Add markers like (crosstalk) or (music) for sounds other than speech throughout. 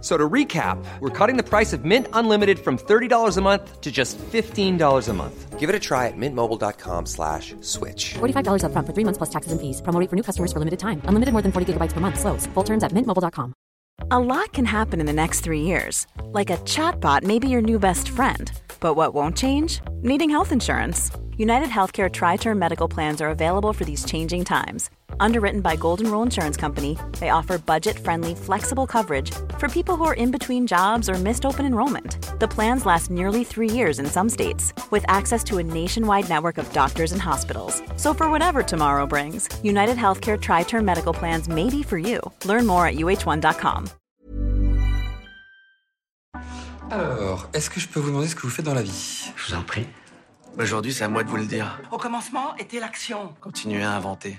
So to recap, we're cutting the price of Mint Unlimited from $30 a month to just $15 a month. Give it a try at mintmobile.com slash switch. $45 upfront for three months plus taxes and fees. Promo rate for new customers for limited time. Unlimited more than 40 gigabytes per month. Slows. Full terms at mintmobile.com. A lot can happen in the next three years. Like a chatbot may be your new best friend. But what won't change? Needing health insurance. United Healthcare Tri Term Medical Plans are available for these changing times. Underwritten by Golden Rule Insurance Company, they offer budget friendly, flexible coverage for people who are in between jobs or missed open enrollment. The plans last nearly three years in some states, with access to a nationwide network of doctors and hospitals. So, for whatever tomorrow brings, United Healthcare Tri Term Medical Plans may be for you. Learn more at uh1.com. Alors, est-ce que je peux vous demander ce que vous faites dans la vie Je vous en prie. Aujourd'hui, c'est à moi de vous le dire. Au commencement était l'action. Continuez à inventer.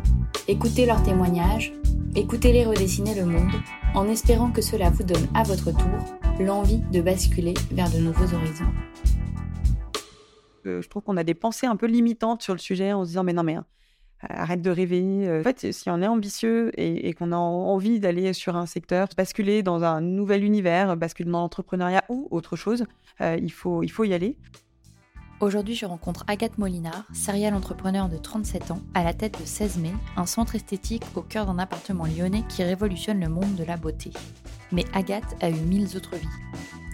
Écoutez leurs témoignages, écoutez-les redessiner le monde, en espérant que cela vous donne à votre tour l'envie de basculer vers de nouveaux horizons. Euh, je trouve qu'on a des pensées un peu limitantes sur le sujet en se disant mais non mais hein, arrête de rêver. Euh, en fait, si on est ambitieux et, qu'on a envie d'aller sur un secteur, basculer dans un nouvel univers, basculer dans l'entrepreneuriat ou autre chose, euh, il faut y aller. Aujourd'hui, je rencontre Agathe Molinard, serial entrepreneur de 37 ans, à la tête de 16 mai, un centre esthétique au cœur d'un appartement lyonnais qui révolutionne le monde de la beauté. Mais Agathe a eu mille autres vies.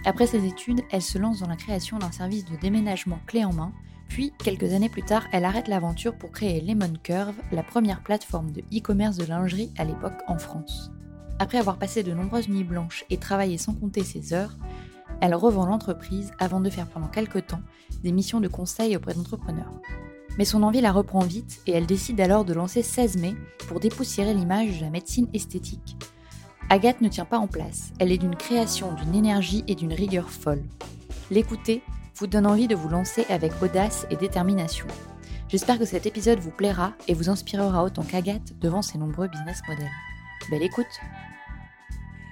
Après ses études, elle se lance dans la création d'un service de déménagement clé en main, puis, quelques années plus tard, elle arrête l'aventure pour créer Lemon Curve, la première plateforme de e-commerce de lingerie à l'époque en France. Après avoir passé de nombreuses nuits blanches et travaillé sans compter ses heures, elle revend l'entreprise avant de faire pendant quelques temps des missions de conseil auprès d'entrepreneurs. Mais son envie la reprend vite et elle décide alors de lancer 16 mai pour dépoussiérer l'image de la médecine esthétique. Agathe ne tient pas en place, elle est d'une création, d'une énergie et d'une rigueur folle. L'écouter vous donne envie de vous lancer avec audace et détermination. J'espère que cet épisode vous plaira et vous inspirera autant qu'Agathe devant ses nombreux business models. Belle écoute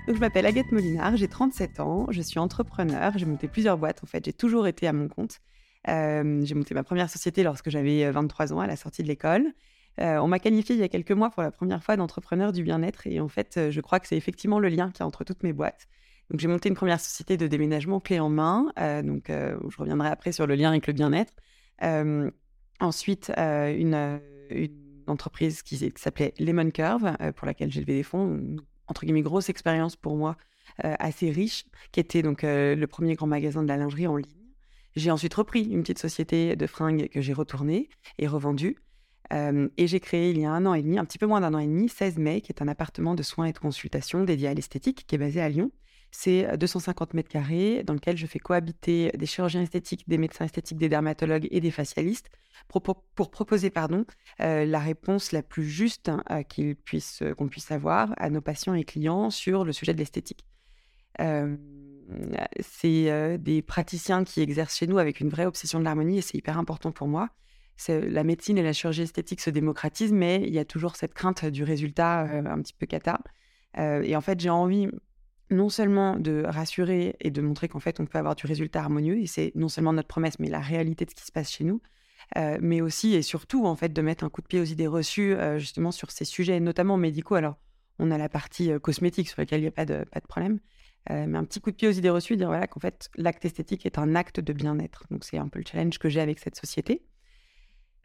Donc, je m'appelle Agathe Molinard, j'ai 37 ans, je suis entrepreneur, j'ai monté plusieurs boîtes en fait, j'ai toujours été à mon compte. Euh, j'ai monté ma première société lorsque j'avais 23 ans à la sortie de l'école. Euh, on m'a qualifié il y a quelques mois pour la première fois d'entrepreneur du bien-être et en fait, euh, je crois que c'est effectivement le lien qu'il y a entre toutes mes boîtes. Donc j'ai monté une première société de déménagement clé en main, euh, donc euh, je reviendrai après sur le lien avec le bien-être. Euh, ensuite, une, entreprise qui, qui s'appelait Lemon Curve, pour laquelle j'ai levé des fonds, entre guillemets grosse expérience pour moi, assez riche, qui était donc le premier grand magasin de la lingerie en ligne. J'ai ensuite repris une petite société de fringues que j'ai retournée et revendue. Euh, et j'ai créé il y a un an et demi, un petit peu moins d'un an et demi, 16 mai, qui est un appartement de soins et de consultation dédié à l'esthétique, qui est basé à Lyon. C'est 250 mètres carrés dans lequel je fais cohabiter des chirurgiens esthétiques, des médecins esthétiques, des dermatologues et des facialistes pour, proposer pardon, la réponse la plus juste hein, qu'on puisse, avoir à nos patients et clients sur le sujet de l'esthétique. C'est des praticiens qui exercent chez nous avec une vraie obsession de l'harmonie et c'est hyper important pour moi. La médecine et la chirurgie esthétique se démocratisent, mais il y a toujours cette crainte du résultat un petit peu cata. et en fait, j'ai envie non seulement de rassurer et de montrer qu'en fait on peut avoir du résultat harmonieux et c'est non seulement notre promesse mais la réalité de ce qui se passe chez nous euh, mais aussi et surtout en fait de mettre un coup de pied aux idées reçues euh, justement sur ces sujets notamment médicaux alors on a la partie cosmétique sur laquelle il n'y a pas de, pas de problème. mais un petit coup de pied aux idées reçues, dire voilà qu'en fait, l'acte esthétique est un acte de bien-être. Donc, c'est un peu le challenge que j'ai avec cette société.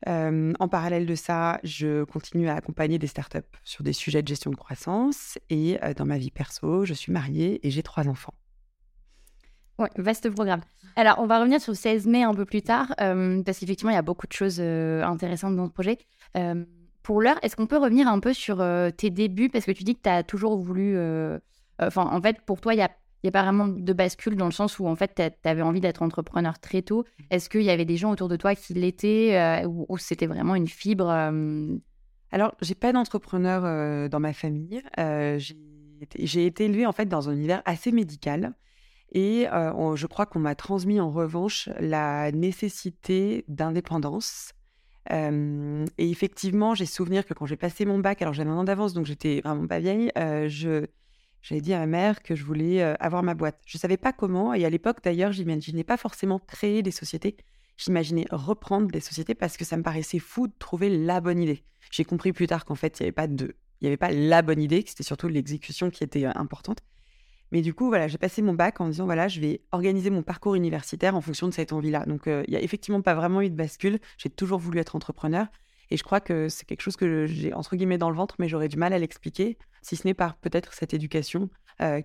En parallèle de ça, je continue à accompagner des startups sur des sujets de gestion de croissance. Et dans ma vie perso, je suis mariée et j'ai trois enfants. Ouais, vaste programme. Alors, on va revenir sur le 16 mai un peu plus tard, parce qu'effectivement, il y a beaucoup de choses intéressantes dans ce projet. pour l'heure, est-ce qu'on peut revenir un peu sur tes débuts? Parce que tu dis que tu as toujours voulu. Enfin, en fait, pour toi, il n'y a, y a pas vraiment de bascule dans le sens où, en fait, tu avais envie d'être entrepreneur très tôt. Est-ce qu'il y avait des gens autour de toi qui l'étaient ou, ou c'était vraiment une fibre Alors, j'ai pas d'entrepreneur dans ma famille. j'ai été élevée, en fait, dans un univers assez médical. Et je crois qu'on m'a transmis en revanche la nécessité d'indépendance. et effectivement, j'ai souvenir que quand j'ai passé mon bac, alors j'avais un an d'avance, donc j'étais vraiment pas vieille, je, j'avais dit à ma mère que je voulais avoir ma boîte. Je ne savais pas comment, et à l'époque d'ailleurs, j'imaginais pas forcément créer des sociétés. J'imaginais reprendre des sociétés parce que ça me paraissait fou de trouver la bonne idée. J'ai compris plus tard qu'en fait, il n'y avait pas de, il y avait pas la bonne idée, que c'était surtout l'exécution qui était importante. Mais du coup, voilà, j'ai passé mon bac en disant, voilà, je vais organiser mon parcours universitaire en fonction de cette envie-là. Donc, il n'y a effectivement pas vraiment eu de bascule. J'ai toujours voulu être entrepreneur. Et je crois que c'est quelque chose que j'ai, entre guillemets, dans le ventre, mais j'aurais du mal à l'expliquer, si ce n'est par peut-être cette éducation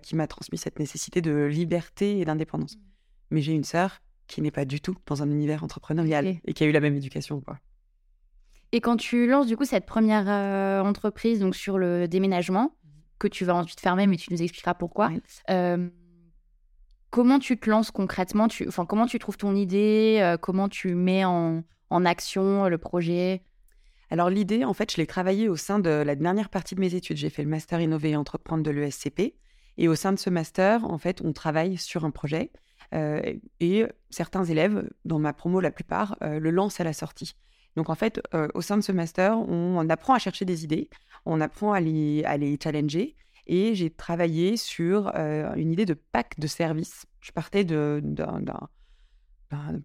qui m'a transmis cette nécessité de liberté et d'indépendance. Mmh. Mais j'ai une sœur qui n'est pas du tout dans un univers entrepreneurial et qui a eu la même éducation. Quoi. Et quand tu lances du coup cette première entreprise donc sur le déménagement, que tu vas ensuite fermer, mais tu nous expliqueras pourquoi. comment tu te lances concrètement? Tu, Comment tu trouves ton idée Comment tu mets en, en action le projet? Alors l'idée, en fait, je l'ai travaillée au sein de la dernière partie de mes études. J'ai fait le master innover et entreprendre de l'ESCP. Et au sein de ce master, en fait, on travaille sur un projet. et certains élèves, dans ma promo la plupart, le lancent à la sortie. Donc en fait, au sein de ce master, on, apprend à chercher des idées, on apprend à les, à les challenger. Et j'ai travaillé sur une idée de pack de services. Je partais d'un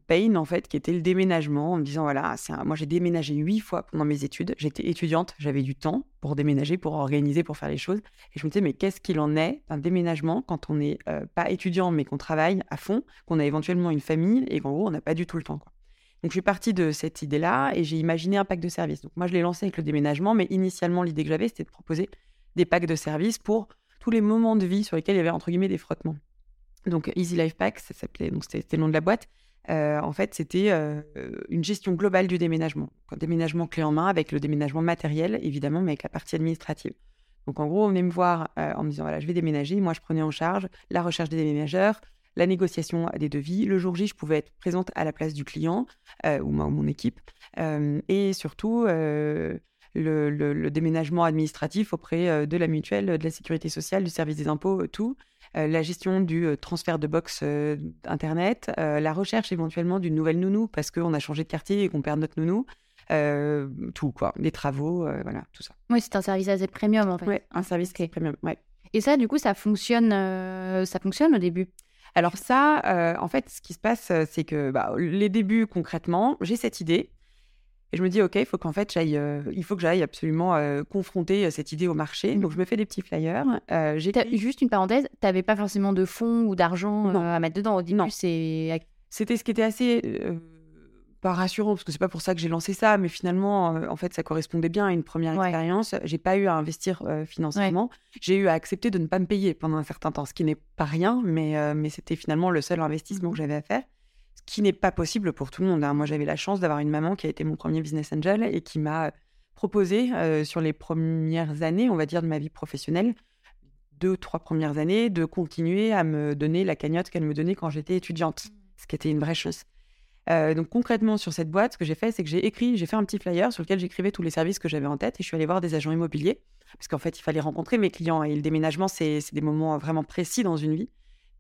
pain, en fait, qui était le déménagement, en me disant, voilà, moi j'ai déménagé huit fois pendant mes études. J'étais étudiante, j'avais du temps pour déménager, pour organiser, pour faire les choses. Et je me disais, mais qu'est-ce qu'il en est d'un déménagement quand on n'est pas étudiant, mais qu'on travaille à fond, qu'on a éventuellement une famille et qu'en gros, on n'a pas du tout le temps. Quoi. Donc, je suis partie de cette idée-là et j'ai imaginé un pack de services. Donc, moi, je l'ai lancé avec le déménagement, mais initialement, l'idée que j'avais, c'était de proposer des packs de services pour tous les moments de vie sur lesquels il y avait, entre guillemets, des frottements. Donc, Easy Life Pack, ça s'appelait, donc c'était le nom de la boîte. En fait, c'était une gestion globale du déménagement. Un déménagement clé en main avec le déménagement matériel, évidemment, mais avec la partie administrative. Donc, en gros, on venait me voir en me disant voilà, je vais déménager. Moi, je prenais en charge la recherche des déménageurs, la négociation des devis. Le jour J, je pouvais être présente à la place du client ou, moi, ou mon équipe. Et surtout, euh, le, déménagement administratif auprès de la mutuelle, de la sécurité sociale, du service des impôts, tout. La gestion du transfert de box Internet, la recherche éventuellement d'une nouvelle nounou parce qu'on a changé de quartier et qu'on perd notre nounou. tout quoi, les travaux, voilà, tout ça. Oui, c'est un service assez premium en fait. Oui, un service qui est premium, ouais. Et ça, du coup, ça fonctionne, ça fonctionne au début? Alors ça, euh, en fait, ce qui se passe, euh, c'est que bah, les débuts concrètement, j'ai cette idée et je me dis ok, il faut qu'en fait j'aille, euh, il faut que j'aille absolument confronter cette idée au marché. Donc je me fais des petits flyers. j'ai juste une parenthèse, tu n'avais pas forcément de fonds ou d'argent à mettre dedans au début. C'est c'était ce qui était assez pas rassurant parce que c'est pas pour ça que j'ai lancé ça, mais finalement, euh, en fait, ça correspondait bien à une première expérience. J'ai pas eu à investir euh, financièrement. J'ai eu à accepter de ne pas me payer pendant un certain temps, ce qui n'est pas rien, mais, euh, mais c'était finalement le seul investissement que mmh j'avais à faire, ce qui n'est pas possible pour tout le monde. Hein. Moi, j'avais la chance d'avoir une maman qui a été mon premier business angel et qui m'a proposé sur les premières années, on va dire, de ma vie professionnelle, deux, trois premières années, de continuer à me donner la cagnotte qu'elle me donnait quand j'étais étudiante, mmh. ce qui était une vraie chose. Euh, donc concrètement sur cette boîte, ce que j'ai fait, c'est que j'ai écrit, j'ai fait un petit flyer sur lequel j'écrivais tous les services que j'avais en tête et je suis allée voir des agents immobiliers parce qu'en fait il fallait rencontrer mes clients et le déménagement c'est des moments vraiment précis dans une vie.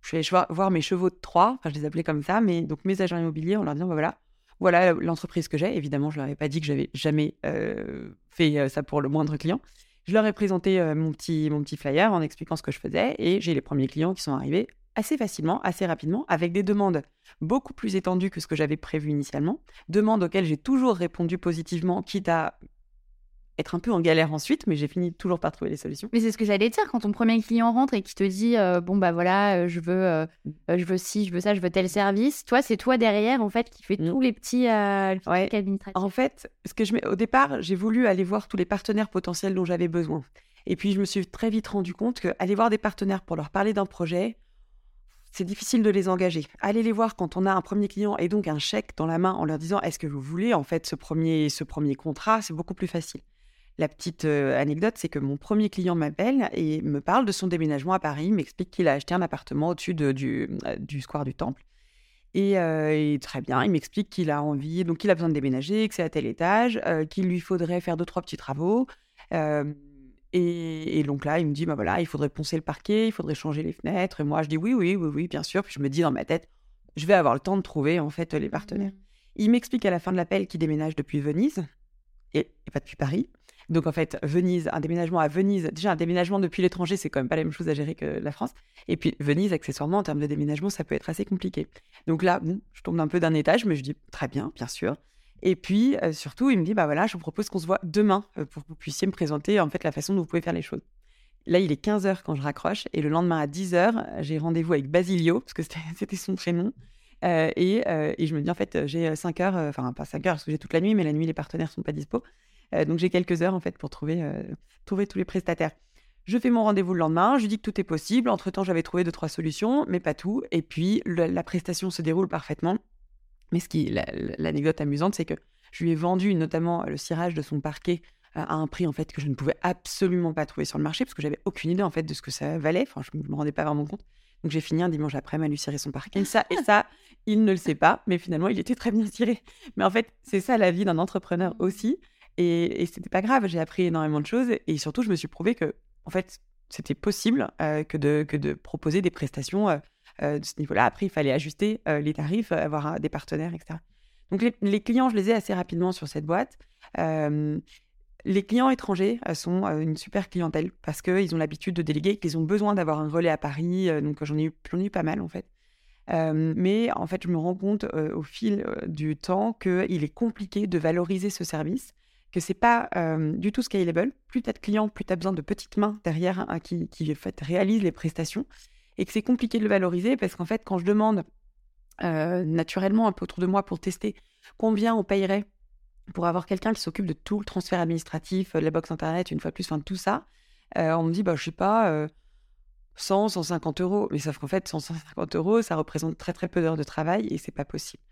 Je suis allée voir mes chevaux de Troie, enfin je les appelais comme ça, mais donc mes agents immobiliers en leur disant bah, voilà, voilà l'entreprise que j'ai. Évidemment je leur ai pas dit que j'avais jamais euh, fait euh, ça pour le moindre client. Je leur ai présenté mon petit mon petit flyer en expliquant ce que je faisais et j'ai les premiers clients qui sont arrivés assez facilement, assez rapidement, avec des demandes beaucoup plus étendues que ce que j'avais prévu initialement, demandes auxquelles j'ai toujours répondu positivement, quitte à être un peu en galère ensuite, mais j'ai fini toujours par trouver les solutions. Mais c'est ce que j'allais dire quand ton premier client rentre et qui te dit euh, bon bah voilà euh, je veux euh, je veux ci je veux ça je veux tel service toi c'est toi derrière en fait qui fait Mm. tous les petits, les petits Ouais. administratifs En fait, ce que je mets au départ, j'ai voulu aller voir tous les partenaires potentiels dont j'avais besoin. Et puis je me suis très vite rendu compte que aller voir des partenaires pour leur parler d'un projet, c'est difficile de les engager. Aller les voir quand on a un premier client et donc un chèque dans la main en leur disant est-ce que vous voulez en fait ce premier ce premier contrat, c'est beaucoup plus facile. La petite euh, anecdote, c'est que mon premier client m'appelle et me parle de son déménagement à Paris, m'explique qu'il a acheté un appartement au-dessus de- du, euh, du square du Temple. Et, euh, et très bien, il m'explique qu'il a envie, donc qu'il a besoin de déménager, que c'est à tel étage, euh, qu'il lui faudrait faire deux, trois petits travaux. Euh, et, et donc là, il me dit, bah voilà, il faudrait poncer le parquet, il faudrait changer les fenêtres. Et moi, je dis oui, oui, oui, oui, bien sûr. Puis je me dis dans ma tête, je vais avoir le temps de trouver en fait les partenaires. Il m'explique à la fin de l'appel qu'il déménage depuis Venise et, et pas depuis Paris. Donc en fait, Venise, un déménagement à Venise, déjà un déménagement depuis l'étranger, c'est quand même pas la même chose à gérer que la France. Et puis Venise, accessoirement, en termes de déménagement, ça peut être assez compliqué. Donc là, bon, je tombe un peu d'un étage, mais je dis très bien, bien sûr. Et puis euh, surtout, il me dit, bah voilà, je vous propose qu'on se voit demain euh, pour que vous puissiez me présenter en fait la façon dont vous pouvez faire les choses. Là, il est 15h quand je raccroche, et le lendemain à 10h, j'ai rendez-vous avec Basilio, parce que c'était (laughs) son prénom. Euh, et, et je me dis, en fait, j'ai 5 heures, enfin, pas 5 heures, parce que j'ai toute la nuit, mais la nuit, les partenaires sont pas dispo. Euh, donc, j'ai quelques heures, en fait, pour trouver, euh, trouver tous les prestataires. Je fais mon rendez-vous le lendemain, je lui dis que tout est possible. Entre-temps, j'avais trouvé deux, trois solutions, mais pas tout. Et puis, la prestation se déroule parfaitement. Mais ce qui, la- la- l'anecdote amusante, c'est que je lui ai vendu notamment le cirage de son parquet euh, à un prix en fait que je ne pouvais absolument pas trouver sur le marché parce que j'avais aucune idée en fait de ce que ça valait. Enfin, je ne me rendais pas vraiment compte. Donc j'ai fini un dimanche après à lui cirer son parquet. Et ça, et ça, il ne le sait pas, mais finalement, il était très bien ciré. Mais en fait, c'est ça la vie d'un entrepreneur aussi. Et, et c'était pas grave. J'ai appris énormément de choses et surtout, je me suis prouvé que en fait, c'était possible euh, que, de, que de proposer des prestations euh, euh, de ce niveau-là. Après, il fallait ajuster les tarifs, avoir des partenaires, etc. Donc les, clients, je les ai assez rapidement sur cette boîte. Les clients étrangers sont une super clientèle parce qu'ils ont l'habitude de déléguer, qu'ils ont besoin d'avoir un relais à Paris. donc j'en ai, eu- ai pas mal en fait. Mais en fait, je me rends compte au fil du temps qu'il est compliqué de valoriser ce service, que c'est pas euh, du tout scalable. Plus tu as de clients, plus tu as besoin de petites mains derrière hein, qui, réalisent les prestations et que c'est compliqué de le valoriser parce qu'en fait, quand je demande euh, naturellement un peu autour de moi pour tester combien on payerait pour avoir quelqu'un qui s'occupe de tout le transfert administratif, euh, la box internet, une fois plus, enfin tout ça, on me dit, bah, je sais pas, euh, 100, 150 euros. Mais sauf qu'en fait, 100, 150 euros, ça représente très très peu d'heures de travail et c'est pas possible.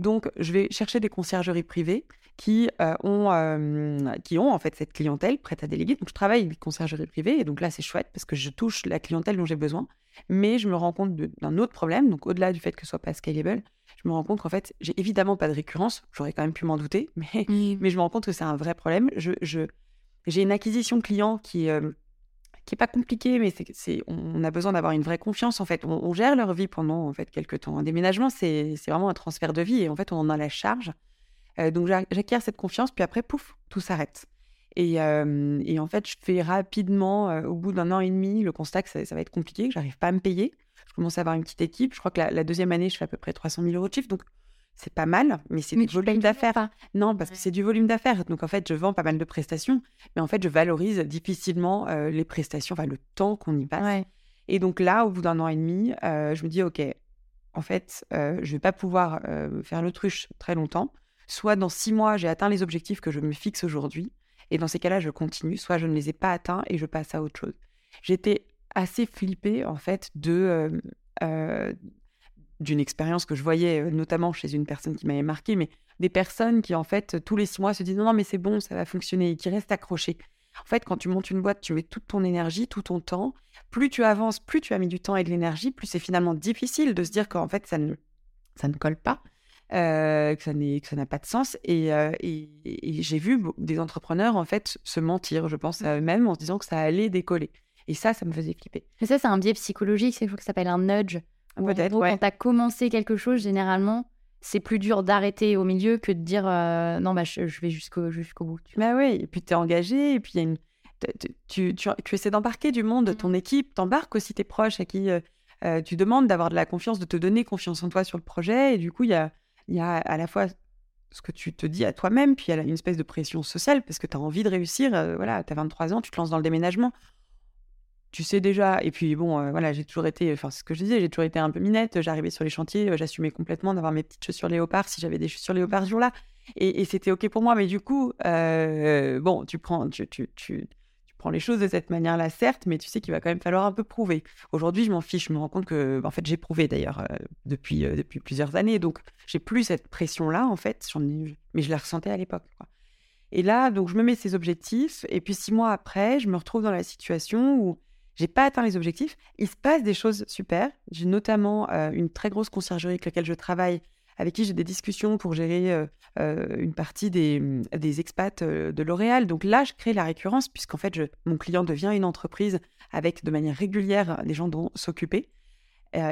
Donc, je vais chercher des conciergeries privées qui, euh, ont, euh, qui ont en fait cette clientèle prête à déléguer. Donc, je travaille avec des conciergeries privées et donc là, c'est chouette parce que je touche la clientèle dont j'ai besoin. Mais je me rends compte de- d'un autre problème. Donc, au-delà du fait que ce soit pas scalable, je me rends compte qu'en fait, j'ai évidemment pas de récurrence. J'aurais quand même pu m'en douter, (laughs) mais, mais je me rends compte que c'est un vrai problème. Je, je- j'ai une acquisition client qui, euh, qui est pas compliquée, mais c'est, on a besoin d'avoir une vraie confiance. En fait, on, gère leur vie pendant en fait quelques temps. Un déménagement, c'est, vraiment un transfert de vie et en fait, on en a la charge. Euh, donc, j'a- j'acquiers cette confiance, puis après, pouf, tout s'arrête. Et, euh, et en fait, je fais rapidement, euh, au bout d'un an et demi, le constat que ça, ça va être compliqué, que j'arrive pas à me payer. Je commence à avoir une petite équipe. Je crois que la, la deuxième année, je fais à peu près 300 000 euros de chiffre. Donc, c'est pas mal, mais c'est du volume d'affaires. Non, parce que c'est du volume d'affaires. Donc, en fait, je vends pas mal de prestations, mais en fait, je valorise difficilement euh, les prestations, enfin, le temps qu'on y passe. Ouais. Et donc là, au bout d'un an et demi, euh, je me dis, OK, en fait, euh, je vais pas pouvoir euh, faire l'autruche très longtemps. Soit dans six mois, j'ai atteint les objectifs que je me fixe aujourd'hui. Et dans ces cas-là, je continue. Soit je ne les ai pas atteints et je passe à autre chose. J'étais assez flippée, en fait, de... euh, d'une expérience que je voyais euh, notamment chez une personne qui m'avait marqué, mais des personnes qui en fait tous les six mois se disent non, non mais c'est bon, ça va fonctionner, et qui restent accrochées. En fait, quand tu montes une boîte, tu mets toute ton énergie, tout ton temps. Plus tu avances, plus tu as mis du temps et de l'énergie, plus c'est finalement difficile de se dire qu'en fait ça ne, ça ne colle pas, euh, que ça n'a pas de sens. Et, euh, et- j'ai vu des entrepreneurs en fait se mentir, je pense à eux-mêmes, en se disant que ça allait décoller. Et ça, ça me faisait flipper. Mais ça, c'est un biais psychologique, c'est quelque chose qui s'appelle un nudge. Peut-être, ouais. Quand tu as commencé quelque chose, généralement, c'est plus dur d'arrêter au milieu que de dire euh, non, bah, je, je vais jusqu'au jusqu'au bout. Bah oui, et puis tu es engagé, et puis il y a une... tu, tu, tu essaies d'embarquer du monde, ton équipe, t'embarques aussi tes proches à qui euh, euh, tu demandes d'avoir de la confiance, de te donner confiance en toi sur le projet. Et du coup, il y a, y a à la fois ce que tu te dis à toi-même, puis il y a une espèce de pression sociale parce que tu as envie de réussir. euh, voilà, tu as 23 ans, tu te lances dans le déménagement. Tu sais déjà, et puis bon, euh, voilà, j'ai toujours été, enfin, c'est ce que je disais, j'ai toujours été un peu minette. J'arrivais sur les chantiers, euh, j'assumais complètement d'avoir mes petites chaussures léopard si j'avais des chaussures léopard ce jour-là. Et, c'était OK pour moi, mais du coup, euh, bon, tu prends, tu, tu, tu, tu prends les choses de cette manière-là, certes, mais tu sais qu'il va quand même falloir un peu prouver. Aujourd'hui, je m'en fiche, je me rends compte que, en fait, j'ai prouvé d'ailleurs depuis, depuis plusieurs années, donc j'ai plus cette pression-là, en fait, j'en ai- mais je la ressentais à l'époque. Et là, donc, je me mets ces objectifs, et puis six mois après, je me retrouve dans la situation où j'ai pas atteint les objectifs. Il se passe des choses super. J'ai notamment euh, une très grosse conciergerie avec laquelle je travaille, avec qui j'ai des discussions pour gérer euh, euh, une partie des, des expats de L'Oréal. Donc là, je crée la récurrence, puisqu'en fait, mon client devient une entreprise avec de manière régulière des gens dont s'occuper.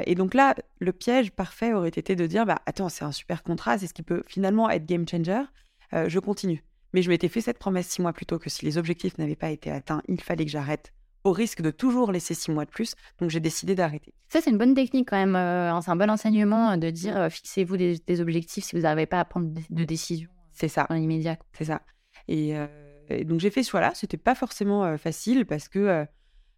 Et donc là, le piège parfait aurait été de dire, bah, attends, c'est un super contrat, c'est ce qui peut finalement être game changer, je continue. Mais je m'étais fait cette promesse six mois plus tôt que si les objectifs n'avaient pas été atteints, il fallait que j'arrête, au risque de toujours laisser six mois de plus. Donc j'ai décidé d'arrêter. Ça, c'est une bonne technique quand même. euh, hein, c'est un bon enseignement euh, de dire euh, fixez-vous des, des objectifs si vous n'arrivez pas à prendre de, décision C'est ça. dans l'immédiat. C'est ça. Et, euh, et donc j'ai fait ce choix-là. C'était pas forcément facile parce que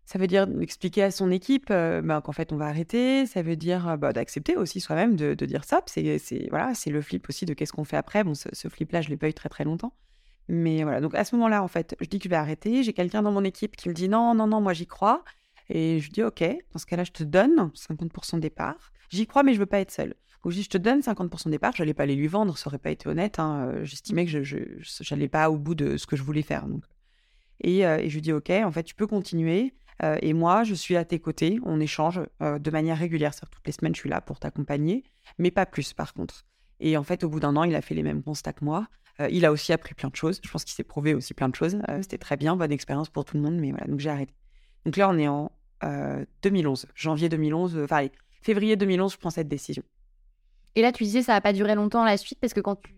ça veut dire expliquer à son équipe ben, qu'en fait on va arrêter. Ça veut dire bah, d'accepter aussi soi-même de, de dire ça. C'est c'est- voilà, c'est le flip aussi de qu'est-ce qu'on fait après. Bon, ce, ce flip-là, je l'ai pas eu très très longtemps. Mais voilà, donc à ce moment-là, en fait, je dis que je vais arrêter. J'ai quelqu'un dans mon équipe qui me dit non, non, non, moi j'y crois. Et je dis ok, dans ce cas-là, je te donne 50% de départ. J'y crois, mais je veux pas être seule. Donc je dis je te donne 50% de départ. Je n'allais pas aller lui vendre, ça aurait pas été honnête. hein. Euh, J'estimais que je n'allais pas au bout de ce que je voulais faire. Et, euh, et je lui dis ok, en fait, tu peux continuer. Euh, et moi, je suis à tes côtés. On échange de manière régulière. C'est-à-dire toutes les semaines, je suis là pour t'accompagner, mais pas plus par contre. Et en fait, au bout d'un an, il a fait les mêmes constats que moi. Euh, il a aussi appris plein de choses. Je pense qu'il s'est prouvé aussi plein de choses. Euh, C'était très bien, bonne expérience pour tout le monde. Mais voilà, donc j'ai arrêté. Donc là, on est en euh, 2011, janvier 2011, euh, enfin, février 2011, je prends cette décision. Et là, tu disais ça va pas durer longtemps la suite parce que quand tu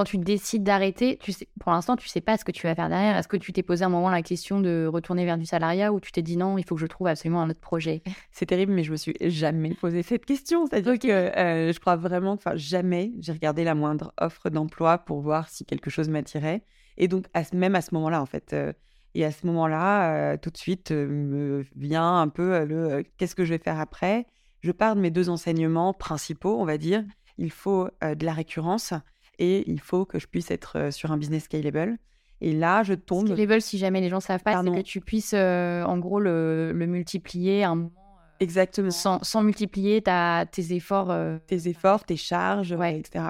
quand tu décides d'arrêter, tu sais, pour l'instant, tu sais pas ce que tu vas faire derrière. Est-ce que tu t'es posé un moment la question de retourner vers du salariat ou tu t'es dit non, il faut que je trouve absolument un autre projet? (laughs) C'est terrible, mais je me suis jamais posé cette question. C'est-à-dire que euh, je crois vraiment, enfin, jamais j'ai regardé la moindre offre d'emploi pour voir si quelque chose m'attirait. Et donc, à même à ce moment-là, en fait. euh, et à ce moment-là, euh, tout de suite, me vient un peu le qu'est-ce que je vais faire après? Je pars de mes deux enseignements principaux, on va dire. Il faut de la récurrence et il faut que je puisse être euh, sur un business scalable. Et là, je tombe. Scalable, si jamais les gens savent pas, c'est que tu puisses euh, en gros le, le multiplier à un moment Exactement. sans, sans multiplier ta, tes efforts. euh, tes efforts, tes charges, Ouais. etc.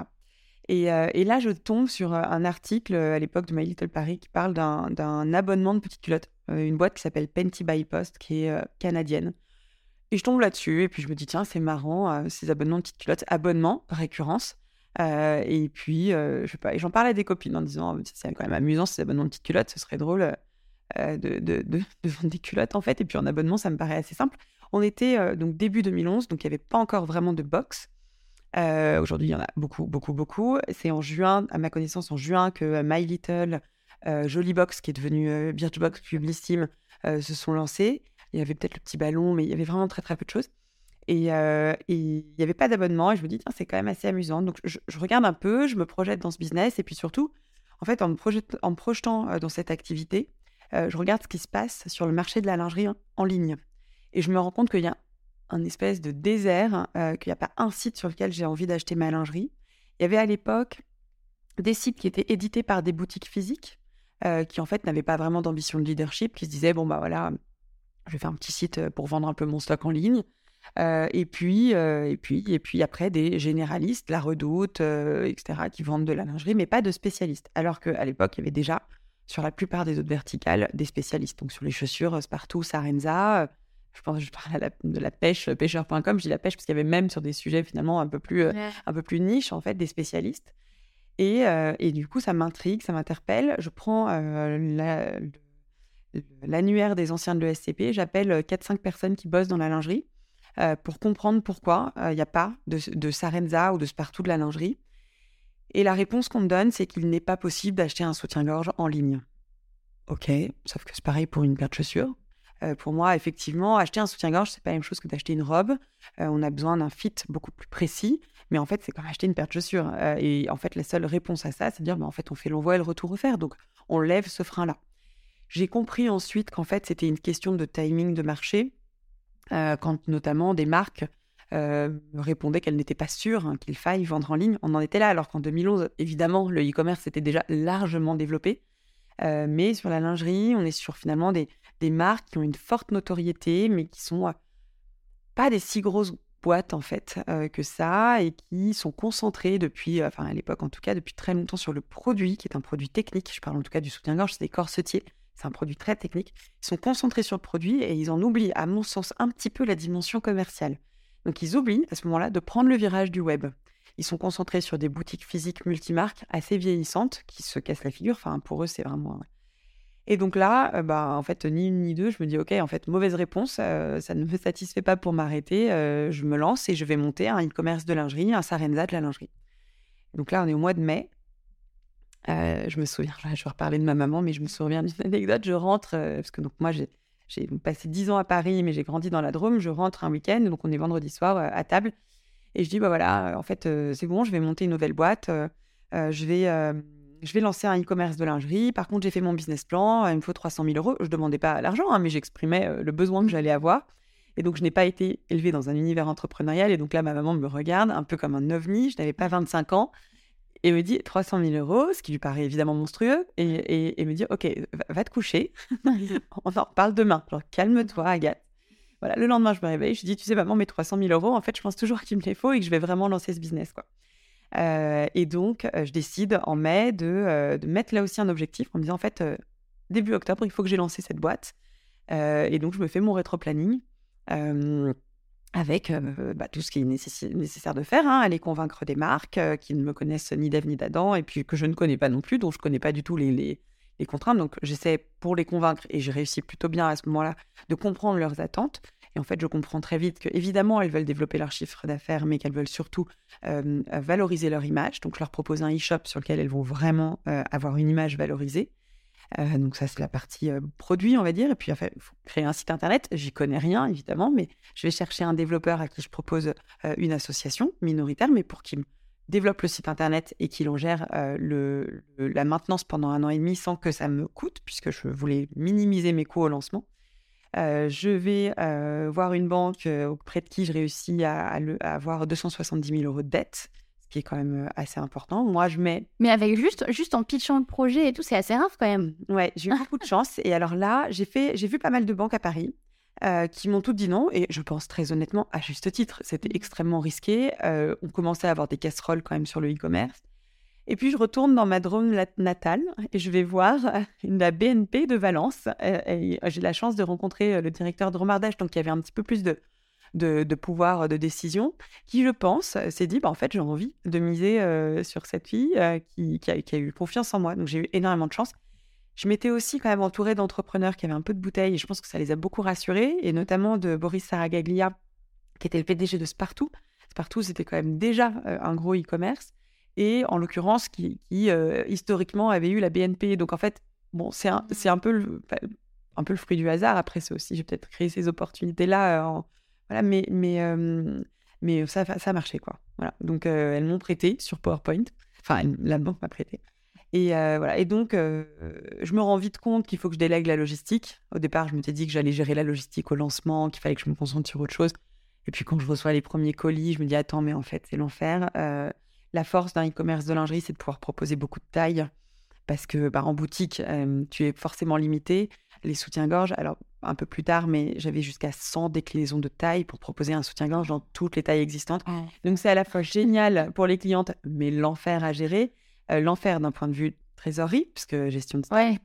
Et, euh, et là, je tombe sur euh, un article euh, à l'époque de My Little Paris qui parle d'un abonnement de petites culottes, euh, une boîte qui s'appelle Penty by Post, qui est euh, canadienne. Et je tombe là-dessus, et puis je me dis, tiens, c'est marrant, euh, ces abonnements de petites culottes, abonnement, récurrence. Euh, et puis, euh, je sais pas, j'en parlais à des copines en disant, c'est quand même amusant ces abonnements de petites culottes, ce serait drôle euh, (laughs) de, vendre des culottes en fait. Et puis en abonnement, ça me paraît assez simple. On était euh, donc début 2011, donc il n'y avait pas encore vraiment de box. Aujourd'hui, il y en a beaucoup, beaucoup, beaucoup. C'est en juin, à ma connaissance, en juin, que My Little, Jolie Box, qui est devenu euh, Birchbox, Publistime, euh, se sont lancés. Il y avait peut-être le petit ballon, mais il y avait vraiment très, très peu de choses. Et, euh, et il n'y avait pas d'abonnement. Et je me dis, tiens, c'est quand même assez amusant. Donc, je, regarde un peu, je me projette dans ce business. Et puis surtout, en fait, en me, projetant euh, dans cette activité, euh, je regarde ce qui se passe sur le marché de la lingerie en, ligne. Et je me rends compte qu'il y a un espèce de désert, euh, qu'il n'y a pas un site sur lequel j'ai envie d'acheter ma lingerie. Il y avait à l'époque des sites qui étaient édités par des boutiques physiques, euh, qui en fait n'avaient pas vraiment d'ambition de leadership, qui se disaient, bon, bah voilà, je vais faire un petit site euh, pour vendre un peu mon stock en ligne. Euh, et puis, euh, et puis, et puis après des généralistes, la Redoute, euh, etc., qui vendent de la lingerie, mais pas de spécialistes. Alors qu'à l'époque, il y avait déjà sur la plupart des autres verticales des spécialistes. Donc sur les chaussures, Spartoo, Sarenza. Je pense, je parle à la- de la pêche, pêcheur.com. Je dis la pêche parce qu'il y avait même sur des sujets finalement un peu plus, euh, un peu plus niche en fait, des spécialistes. Et, et du coup, ça m'intrigue, ça m'interpelle. Je prends la- l'annuaire des anciens de l'ESCP, j'appelle euh, 4-5 personnes qui bossent dans la lingerie euh, pour comprendre pourquoi euh, il n'y a pas de, Sarenza ou de Spartoo de la lingerie. Et la réponse qu'on me donne, c'est qu'il n'est pas possible d'acheter un soutien-gorge en ligne. Ok, sauf que c'est pareil pour une paire de chaussures. Euh, pour moi, effectivement, acheter un soutien-gorge, c'est pas la même chose que d'acheter une robe. Euh, on a besoin d'un fit beaucoup plus précis, mais en fait, c'est comme acheter une paire de chaussures. Euh, et en fait, la seule réponse à ça, c'est de dire, bah, en fait, on fait l'envoi et le retour offert. Donc, on lève ce frein-là. J'ai compris ensuite qu'en fait, c'était une question de timing de marché, quand notamment des marques me répondaient qu'elles n'étaient pas sûres hein, qu'il faille vendre en ligne. On en était là, alors qu'en 2011, évidemment, le e-commerce était déjà largement développé. mais sur la lingerie, on est sur finalement des, des marques qui ont une forte notoriété, mais qui sont pas des si grosses boîtes en fait que ça et qui sont concentrées depuis, enfin à l'époque en tout cas, depuis très longtemps sur le produit, qui est un produit technique. Je parle en tout cas du soutien-gorge, c'est des corsetiers. C'est un produit très technique. Ils sont concentrés sur le produit et ils en oublient, à mon sens, un petit peu la dimension commerciale. Donc ils oublient à ce moment-là de prendre le virage du web. Ils sont concentrés sur des boutiques physiques multimarques assez vieillissantes qui se cassent la figure. Enfin, pour eux, c'est vraiment et donc là, euh, bah, en fait, ni une ni deux, je me dis, OK, en fait, mauvaise réponse, euh, ça ne me satisfait pas pour m'arrêter. Euh, je me lance et je vais monter un e-commerce de lingerie, un Sarenza de la lingerie. Donc là, on est au mois de mai. Je me souviens, je vais reparler de ma maman, mais je me souviens d'une anecdote. Je rentre, parce que donc moi, j'ai, passé dix ans à Paris, mais j'ai grandi dans la Drôme. Je rentre un week-end, donc on est vendredi soir à table. Et je dis, bah voilà, en fait, c'est bon, je vais monter une nouvelle boîte. je vais je vais lancer un e-commerce de lingerie. Par contre, j'ai fait mon business plan. Il me faut 300 000 euros. Je ne demandais pas l'argent, hein, mais j'exprimais euh, le besoin que j'allais avoir. Et donc, je n'ai pas été élevée dans un univers entrepreneurial. Et donc là, ma maman me regarde un peu comme un ovni. Je n'avais pas 25 ans. Et me dit 300 000 euros, ce qui lui paraît évidemment monstrueux. Et, me dit Ok, va, te coucher. (laughs) (laughs) On en reparle demain. Genre, calme-toi, Agathe. Voilà, le lendemain, je me réveille. Je dis Tu sais, maman, mes 300 000 euros, en fait, je pense toujours qu'il me les faut et que je vais vraiment lancer ce business. quoi. Euh, et donc, euh, je décide en mai euh, de, mettre là aussi un objectif en me disant, en fait, début octobre, il faut que j'ai lancé cette boîte. et donc, je me fais mon rétro-planning avec bah, tout ce qui est nécessaire de faire, hein, aller convaincre des marques qui ne me connaissent ni d'Ève ni d'Adam, et puis que je ne connais pas non plus, dont je ne connais pas du tout les, les contraintes. Donc, j'essaie pour les convaincre, et je réussis plutôt bien à ce moment-là, de comprendre leurs attentes. Et en fait, je comprends très vite que, évidemment, elles veulent développer leur chiffre d'affaires, mais qu'elles veulent surtout euh, valoriser leur image. Donc, je leur propose un e-shop sur lequel elles vont vraiment euh, avoir une image valorisée. Euh, donc, ça, c'est la partie produit, on va dire. Et puis, il faut créer un site internet. J'y connais rien, évidemment, mais je vais chercher un développeur à qui je propose une association minoritaire, mais pour qu'il développe le site internet et qu'il en gère le, la maintenance pendant un an et demi sans que ça me coûte, puisque je voulais minimiser mes coûts au lancement. Euh, je vais euh, voir une banque euh, auprès de qui je réussis à, avoir 270 000 euros de dette, qui est quand même assez important. Moi, je mets. Mais avec juste, juste en pitchant le projet et tout, c'est assez rare quand même. Ouais, j'ai eu beaucoup de (laughs) chance. Et alors là, j'ai fait, j'ai vu pas mal de banques à Paris. qui m'ont toutes dit non, et je pense très honnêtement, à juste titre, c'était mmh. extrêmement risqué. on commençait à avoir des casseroles quand même sur le e-commerce. Et puis je retourne dans ma Drôme natale et je vais voir (laughs) la BNP de Valence. J'ai la chance de rencontrer euh, le directeur de Romardage, donc qui avait un petit peu plus de, de, pouvoir de décision, qui, je pense, s'est dit bah, en fait, j'ai envie de miser euh, sur cette fille euh, qui, qui, a, eu confiance en moi. Donc j'ai eu énormément de chance. Je m'étais aussi quand même entourée d'entrepreneurs qui avaient un peu de bouteille et je pense que ça les a beaucoup rassurés, et notamment de Boris Saragaglia, qui était le PDG de Spartoo. Spartoo, c'était quand même déjà un gros e-commerce et en l'occurrence qui, euh, historiquement avait eu la BNP. Donc en fait, bon, c'est un, un peu le, un peu le fruit du hasard. Après, c'est aussi, j'ai peut-être créé ces opportunités-là. Euh, euh, mais ça, ça a marché, quoi. Donc, elles m'ont prêté sur PowerPoint. Enfin, la banque m'a prêté. Et. Et donc, je me rends vite compte qu'il faut que je délègue la logistique. Au départ, je m'étais dit que j'allais gérer la logistique au lancement, qu'il fallait que je me concentre sur autre chose. Et puis, quand je reçois les premiers colis, je me dis, attends, mais en fait, c'est l'enfer. La force d'un e-commerce de lingerie, c'est de pouvoir proposer beaucoup de tailles parce que bah, en boutique, tu es forcément limité. Les soutiens-gorge, alors un peu plus tard, mais j'avais jusqu'à 100 déclinaisons de taille pour proposer un soutien-gorge dans toutes les tailles existantes. Donc c'est à la fois génial pour les clientes, mais l'enfer à gérer. Euh, l'enfer d'un point de vue trésorerie, puisque gestion de ouais.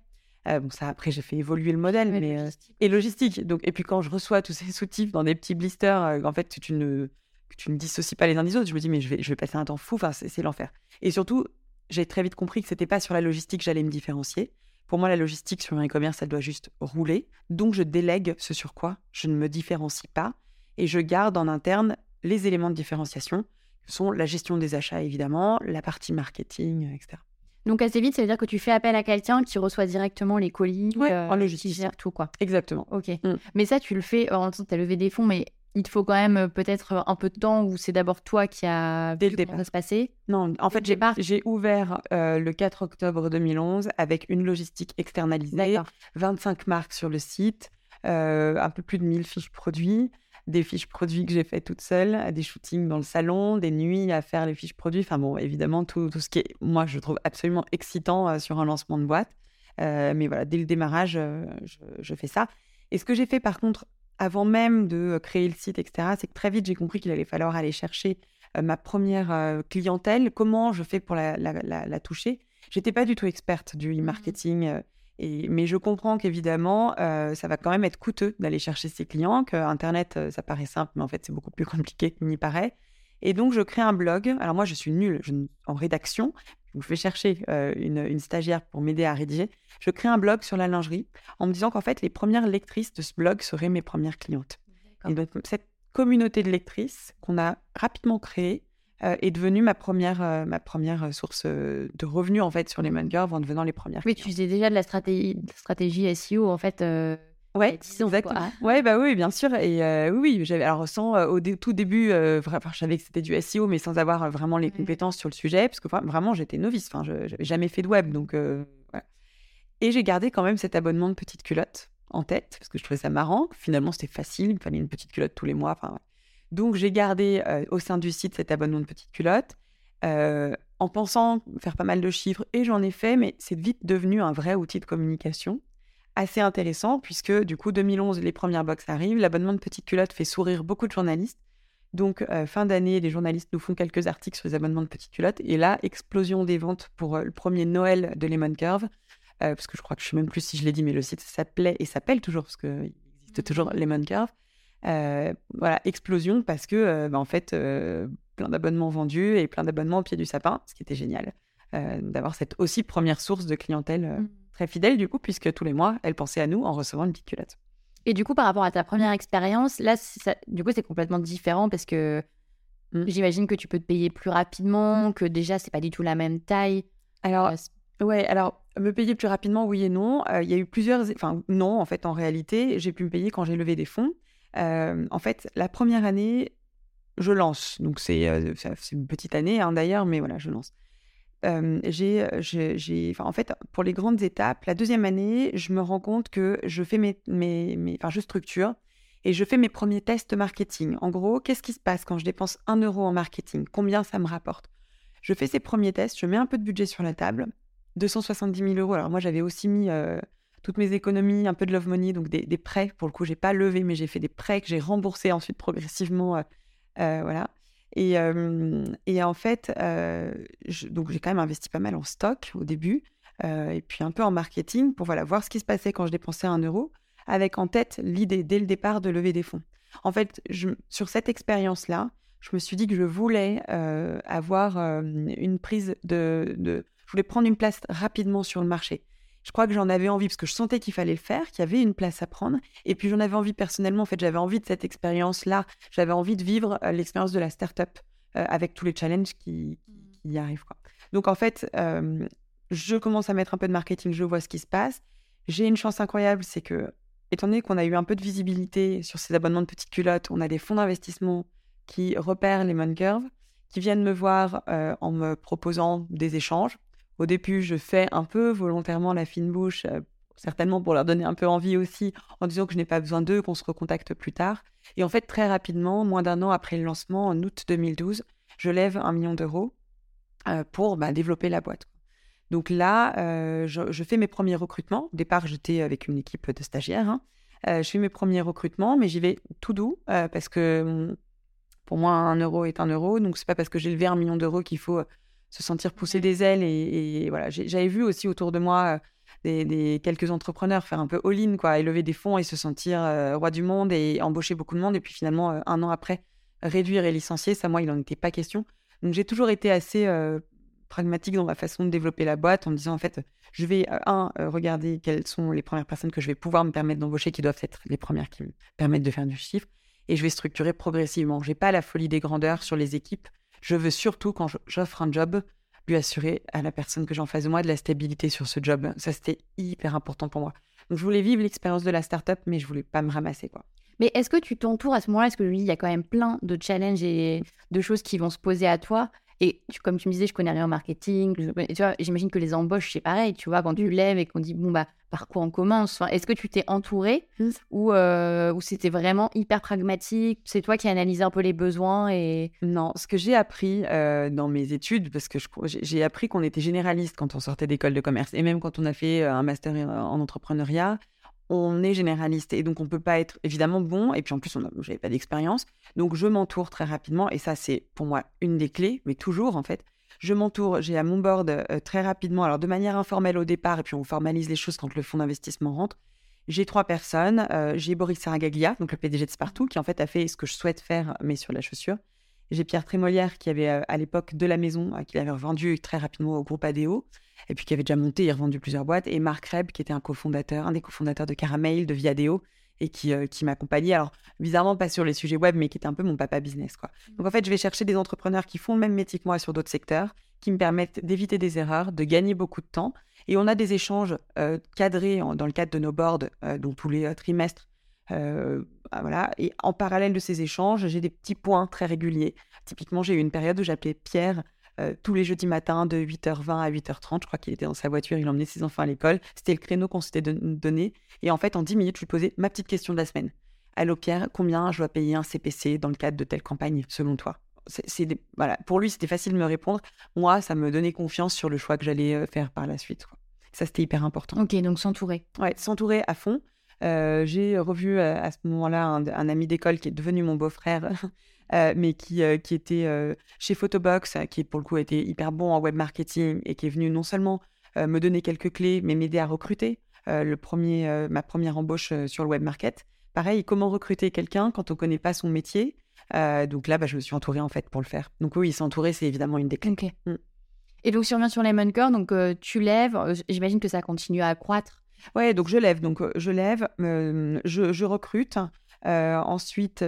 Euh, bon, ça, après, j'ai fait évoluer le modèle, mais, euh, et logistique. Donc, et puis quand je reçois tous ces soutifs dans des petits blisters, en fait, tu ne tu ne dissocies pas les uns des autres. Je me dis, mais je vais, je vais passer un temps fou, enfin, c'est l'enfer. Et surtout, j'ai très vite compris que c'était pas sur la logistique que j'allais me différencier. Pour moi, la logistique sur un e-commerce, elle doit juste rouler. Donc, je délègue ce sur quoi je ne me différencie pas et je garde en interne les éléments de différenciation, qui sont la gestion des achats, évidemment, la partie marketing, etc. Donc assez vite, ça veut dire que tu fais appel à quelqu'un qui reçoit directement les colis, Ouais, euh, en qui logistique. gère tout quoi. Exactement. Ok. Mm. Mais ça, tu le fais en tu as levé des fonds, mais il faut quand même euh, peut-être euh, un peu de temps où c'est d'abord toi qui a Dès le comment départ. ça se passait? Non, en fait, j'ai j'ai ouvert euh, le 4 octobre 2011 avec une logistique externalisée, D'accord. 25 marques sur le site, euh, un peu plus de 1000 fiches produits, des fiches produits que j'ai fait toute seule, des shootings dans le salon, des nuits à faire les fiches produits. Enfin bon, évidemment, tout, tout ce qui est, moi, je trouve absolument excitant euh, sur un lancement de boîte. Mais voilà, dès le démarrage, je, je fais ça. Et ce que j'ai fait, par contre, avant même de créer le site, etc., c'est que très vite, j'ai compris qu'il allait falloir aller chercher euh, ma première euh, clientèle, comment je fais pour la, la, la- la toucher? J'étais pas du tout experte du e-marketing, euh, et, mais je comprends qu'évidemment, euh, ça va quand même être coûteux d'aller chercher ses clients, que Internet, euh, ça paraît simple, mais en fait, c'est beaucoup plus compliqué qu'il n'y paraît. Et donc, je crée un blog. Alors moi, je suis nulle je en rédaction. Je vais chercher euh, une, une stagiaire pour m'aider à rédiger. Je crée un blog sur la lingerie en me disant qu'en fait, les premières lectrices de ce blog seraient mes premières clientes. Et donc, cette communauté de lectrices qu'on a rapidement créée euh, est devenue ma première, euh, ma première source de revenus en fait sur les Girls en devenant les premières. Oui, tu faisais déjà de la stratégie, stratégie SEO en fait. Ouais, il y a 10 ans, quoi. exactement. Ouais, bah oui, bien sûr. Et euh, oui, j'avais alors sans euh, au dé- tout début, euh, enfin, je savais que c'était du SEO, mais sans avoir euh, vraiment les compétences sur le sujet, parce que vra- vraiment j'étais novice. Enfin, je n'avais jamais fait de web, donc voilà. Et j'ai gardé quand même cet abonnement de petite culotte en tête, parce que je trouvais ça marrant. Finalement, c'était facile, il me fallait une petite culotte tous les mois. Enfin, ouais. donc j'ai gardé au sein du site cet abonnement de petite culotte. en pensant faire pas mal de chiffres, et j'en ai fait, mais c'est vite devenu un vrai outil de communication assez intéressant puisque du coup 2011 les premières box arrivent, l'abonnement de petite culotte fait sourire beaucoup de journalistes. Donc euh, fin d'année, les journalistes nous font quelques articles sur les abonnements de petite culotte et là explosion des ventes pour euh, le premier Noël de Lemon Curve euh, parce que je crois que je sais même plus si je l'ai dit mais le site s'appelait et s'appelle toujours parce qu'il existe toujours Lemon Curve. Voilà explosion parce que bah, en fait plein d'abonnements vendus et plein d'abonnements au pied du sapin, ce qui était génial d'avoir cette aussi première source de clientèle. euh, Mm. Très fidèle du coup, puisque tous les mois, elle pensait à nous en recevant une petite culotte. Et du coup, par rapport à ta première expérience, là, ça- du coup, c'est complètement différent parce que Mm. j'imagine que tu peux te payer plus rapidement, que déjà, c'est pas du tout la même taille. Alors, Euh, ouais, alors, me payer plus rapidement, oui et non. Euh, Il y a eu plusieurs. Enfin, non, en fait, en réalité, j'ai pu me payer quand j'ai levé des fonds. Euh, en fait, la première année, je lance. Donc, c'est euh, c'est une petite année, hein, d'ailleurs, mais voilà, je lance. J'ai, en fait, pour les grandes étapes, la deuxième année, je me rends compte que je fais mes, mes, enfin, je structure et je fais mes premiers tests marketing. En gros, qu'est-ce qui se passe quand je dépense un euro en marketing? Combien ça me rapporte? Je fais ces premiers tests, je mets un peu de budget sur la table, 270 000 euros. Alors moi, j'avais aussi mis toutes mes économies, un peu de love money, donc des, prêts. Pour le coup, j'ai pas levé, mais j'ai fait des prêts que j'ai remboursés ensuite progressivement. euh, voilà. Et, en fait, donc j'ai quand même investi pas mal en stock au début, et puis un peu en marketing pour voilà, voir ce qui se passait quand je dépensais un euro, avec en tête l'idée dès le départ de lever des fonds. En fait, sur cette expérience-là, je me suis dit que je voulais avoir une prise de... Je voulais prendre une place rapidement sur le marché. Je crois que j'en avais envie parce que je sentais qu'il fallait le faire, qu'il y avait une place à prendre. Et puis j'en avais envie personnellement. En fait, j'avais envie de cette expérience-là. J'avais envie de vivre euh, l'expérience de la start-up euh, avec tous les challenges qui, y arrivent. Donc en fait, euh, je commence à mettre un peu de marketing, je vois ce qui se passe. J'ai une chance incroyable, c'est que, étant donné qu'on a eu un peu de visibilité sur ces abonnements de petites culottes, on a des fonds d'investissement qui repèrent les Curve, qui viennent me voir en me proposant des échanges. Au début, je fais un peu volontairement la fine bouche, euh, certainement pour leur donner un peu envie aussi, en disant que je n'ai pas besoin d'eux, qu'on se recontacte plus tard. Et en fait, très rapidement, moins d'un an après le lancement, en août 2012, je lève un million d'euros euh, pour bah, développer la boîte. Donc là, euh, je, fais mes premiers recrutements. Au départ, j'étais avec une équipe de stagiaires. hein. Je fais mes premiers recrutements, mais j'y vais tout doux parce que hum, pour moi, un euro est un euro. Donc, c'est pas parce que j'ai levé un million d'euros qu'il faut se sentir pousser des ailes. Et, et voilà, j'avais vu aussi autour de moi euh, des, des- quelques entrepreneurs faire un peu all-in, quoi, et lever des fonds et se sentir euh, roi du monde et embaucher beaucoup de monde. Et puis finalement, euh, un an après, réduire et licencier, ça, moi, il n'en était pas question. Donc, j'ai toujours été assez euh, pragmatique dans ma façon de développer la boîte en me disant, en fait, je vais, un, regarder quelles sont les premières personnes que je vais pouvoir me permettre d'embaucher, qui doivent être les premières qui me permettent de faire du chiffre et je vais structurer progressivement. J'ai pas la folie des grandeurs sur les équipes. Je veux surtout, quand je- j'offre un job, lui assurer à la personne que j'ai en face moi de la stabilité sur ce job. Ça, c'était hyper important pour moi. Donc, je voulais vivre l'expérience de la startup, mais je voulais pas me ramasser, quoi. Mais est-ce que tu t'entoures à ce moment-là? Est-ce que lui, il y a quand même plein de challenges et de choses qui vont se poser à toi et comme tu me disais, je connais rien en marketing. tu vois, j'imagine que les embauches, c'est pareil. Tu vois, quand tu lèves et qu'on dit, bon, bah, par quoi on commence Est-ce que tu t'es entouré mmh. ou, euh, ou c'était vraiment hyper pragmatique? C'est toi qui analysais un peu les besoins et... Non, ce que j'ai appris euh, dans mes études, parce que j'ai appris qu'on était généraliste quand on sortait d'école de commerce et même quand on a fait euh, un master en entrepreneuriat, on est généraliste et donc on peut pas être évidemment bon. Et puis en plus je n'avais pas d'expérience. Donc je m'entoure très rapidement et ça c'est pour moi une des clés mais toujours en fait. Je m'entoure j'ai à mon board euh, très rapidement alors de manière informelle au départ et puis on formalise les choses quand le fonds d'investissement rentre. J'ai trois personnes euh, j'ai Boris Saragaglia donc le PDG de Spartoo qui en fait a fait ce que je souhaite faire mais sur la chaussure j'ai Pierre Trémolière qui avait euh, à l'époque de la maison qui l'avait revendu très rapidement au groupe ADO et puis qui avait déjà monté et revendu plusieurs boîtes, et Marc Reb, qui était un cofondateur, un des cofondateurs de Caramel, de Viadeo, et qui, euh, qui m'accompagnait. Alors, bizarrement, pas sur les sujets web, mais qui était un peu mon papa business. Quoi. Mmh. Donc, en fait, je vais chercher des entrepreneurs qui font le même métier que moi sur d'autres secteurs, qui me permettent d'éviter des erreurs, de gagner beaucoup de temps. Et on a des échanges euh, cadrés dans le cadre de nos boards, euh, donc tous les trimestres. Ah, voilà. Et en parallèle de ces échanges, j'ai des petits points très réguliers. Typiquement, j'ai eu une période où j'appelais Pierre euh, tous les jeudis matins de 8h20 à 8h30. Je crois qu'il était dans sa voiture, il emmenait ses enfants à l'école. C'était le créneau qu'on s'était donné. Et en fait, en 10 minutes, je lui posais ma petite question de la semaine. Allô Pierre, combien je dois payer un CPC dans le cadre de telle campagne, selon toi? C'est, voilà. Pour lui, c'était facile de me répondre. Moi, ça me donnait confiance sur le choix que j'allais faire par la suite. Ça, c'était hyper important. Ok, donc s'entourer. Ouais, s'entourer à fond. Euh, j'ai revu à ce moment-là un, ami d'école qui est devenu mon beau-frère (laughs) Euh, mais qui, euh, qui était euh, chez Photobox, qui pour le coup était hyper bon en web marketing et qui est venu non seulement me donner quelques clés, mais m'aider à recruter. le premier, ma première embauche sur le web market. Pareil, comment recruter quelqu'un quand on ne connaît pas son métier? Donc là, bah, je me suis entourée en fait pour le faire. Donc oui, s'entourer, c'est évidemment une des clés. Mmh. Et donc, si on revient sur Lemon Core, donc tu lèves, j'imagine que ça continue à accroître. Ouais, donc je lève, donc je lève, je, je, recrute. Euh, ensuite,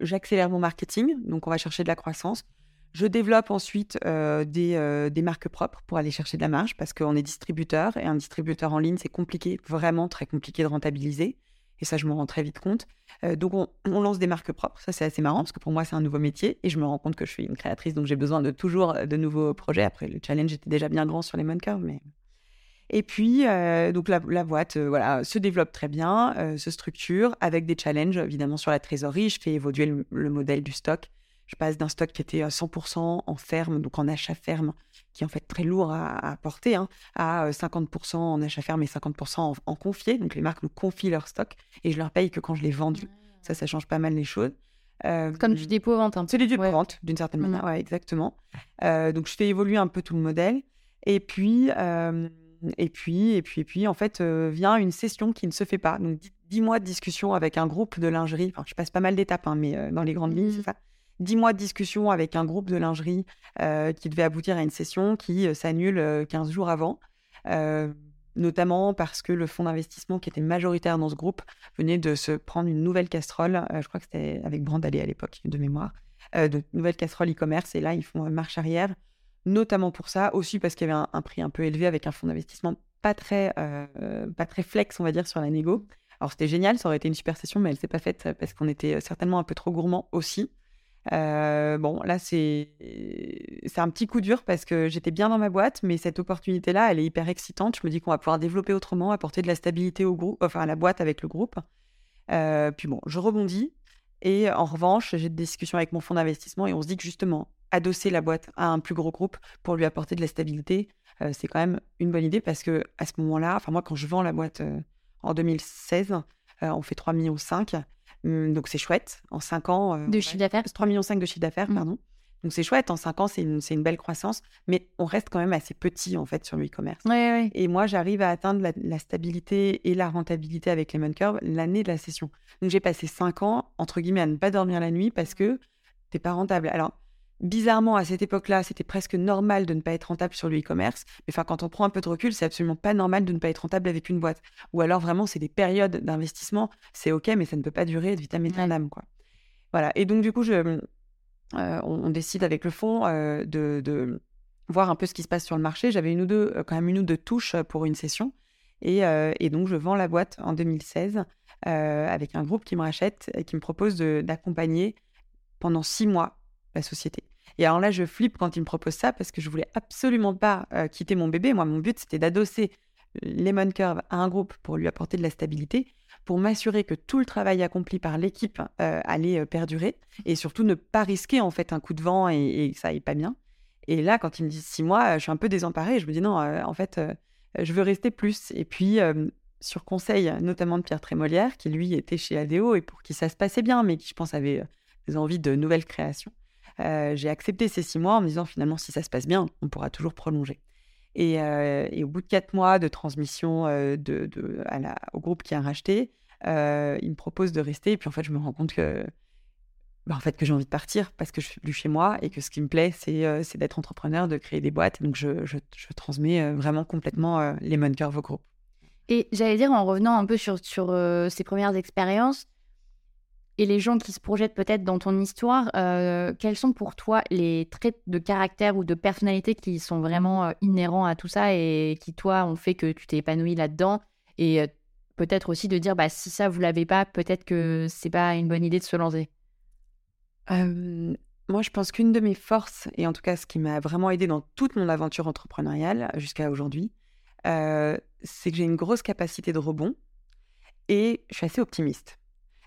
j'accélère mon marketing, donc on va chercher de la croissance. Je développe ensuite euh, des, euh, des, marques propres pour aller chercher de la marge parce qu'on est distributeur et un distributeur en ligne, c'est compliqué, vraiment très compliqué de rentabiliser. Et ça, je me rends très vite compte. donc, on, on, lance des marques propres. Ça, c'est assez marrant parce que pour moi, c'est un nouveau métier et je me rends compte que je suis une créatrice, donc j'ai besoin de toujours de nouveaux projets. Après, le challenge était déjà bien grand sur les Curve, mais et puis, euh, donc la, boîte euh, voilà, se développe très bien, euh, se structure avec des challenges évidemment sur la trésorerie. Je fais évoluer le, modèle du stock. Je passe d'un stock qui était à 100% en ferme, donc en achat ferme, qui est en fait très lourd à, porter, hein, à 50% en achat ferme et 50% en, confié. Donc les marques nous confient leur stock et je leur paye que quand je l'ai vendu. Ça, ça change pas mal les choses. Comme du dépôt-vente. C'est du dépôt-vente, d'une certaine manière, ouais, exactement. donc je fais évoluer un peu tout le modèle. Et puis, et puis, et puis, et puis, en fait, euh, vient une session qui ne se fait pas. Donc, dix mois de discussion avec un groupe de lingerie. Enfin, je passe pas mal d'étapes, hein, mais euh, dans les grandes lignes, c'est mmh. ça. Dix mois de discussion avec un groupe de lingerie euh, qui devait aboutir à une session qui s'annule 15 jours avant. notamment parce que le fonds d'investissement qui était majoritaire dans ce groupe venait de se prendre une nouvelle casserole, je crois que c'était avec Brandalé à l'époque, de mémoire, de nouvelle casserole e-commerce, et là ils font marche arrière notamment pour ça, aussi parce qu'il y avait un, prix un peu élevé avec un fonds d'investissement pas très, euh, pas très flex, on va dire, sur la négo. Alors c'était génial, ça aurait été une super session, mais elle s'est pas faite parce qu'on était certainement un peu trop gourmand aussi. Euh, bon, là, c'est c'est un petit coup dur parce que j'étais bien dans ma boîte, mais cette opportunité-là, elle est hyper excitante. Je me dis qu'on va pouvoir développer autrement, apporter de la stabilité au groupe, enfin à la boîte avec le groupe. Euh, puis bon, je rebondis. Et en revanche, j'ai des discussions avec mon fonds d'investissement et on se dit que justement, adosser la boîte à un plus gros groupe pour lui apporter de la stabilité, euh, c'est quand même une bonne idée parce que à ce moment-là, enfin moi quand je vends la boîte euh, en 2016, euh, on fait 3,5 millions, hum, donc c'est chouette. En 5 ans... de chiffre d'affaires 3,5 millions de chiffre d'affaires, mmh. pardon. Donc c'est chouette, en 5 ans, c'est une, une, belle croissance, mais on reste quand même assez petit en fait sur le e-commerce. Et moi, j'arrive à atteindre la, stabilité et la rentabilité avec Lemon Curve l'année de la session. Donc j'ai passé 5 ans, entre guillemets, à ne pas dormir la nuit parce que t'es pas rentable. Alors, bizarrement, à cette époque-là, c'était presque normal de ne pas être rentable sur le e-commerce. Mais enfin, quand on prend un peu de recul, c'est absolument pas normal de ne pas être rentable avec une boîte. Ou alors vraiment, c'est des périodes d'investissement. C'est ok, mais ça ne peut pas durer de vitam aeternam, quoi. Voilà. Et donc du coup, je, euh, on, décide avec le fonds euh, de, voir un peu ce qui se passe sur le marché. J'avais une ou deux, quand même une ou deux touches pour une session. Et, et donc, je vends la boîte en 2016 avec un groupe qui me rachète et qui me propose d'accompagner pendant six mois la société. Et alors là, je flippe quand il me propose ça parce que je voulais absolument pas quitter mon bébé. Moi, mon but, c'était d'adosser Lemon Curve à un groupe pour lui apporter de la stabilité, pour m'assurer que tout le travail accompli par l'équipe allait perdurer et surtout ne pas risquer en fait un coup de vent et, que ça aille pas bien. Et là, quand il me dit six mois, je suis un peu désemparée. Je me dis non, en fait, je veux rester plus. Et puis, sur conseil notamment de Pierre Trémolière, qui lui était chez ADO et pour qui ça se passait bien, mais qui je pense avait des envies de nouvelles créations, j'ai accepté ces six mois en me disant finalement si ça se passe bien, on pourra toujours prolonger. Et, au bout de quatre mois de transmission de, au groupe qui a racheté, il me propose de rester. Et puis en fait, je me rends compte que, bah, en fait, que j'ai envie de partir parce que je suis plus chez moi et que ce qui me plaît, c'est d'être entrepreneur, de créer des boîtes. donc je, transmets vraiment complètement les Curve au groupe. Et j'allais dire, en revenant un peu sur, sur ces premières expériences, et les gens qui se projettent peut-être dans ton histoire, euh, quels sont pour toi les traits de caractère ou de personnalité qui sont vraiment euh, inhérents à tout ça et qui, toi, ont fait que tu t'es épanoui là-dedans? Et euh, peut-être aussi de dire, bah, si ça, vous l'avez pas, peut-être que c'est pas une bonne idée de se lancer. moi, je pense qu'une de mes forces, et en tout cas ce qui m'a vraiment aidé dans toute mon aventure entrepreneuriale jusqu'à aujourd'hui, c'est que j'ai une grosse capacité de rebond et je suis assez optimiste.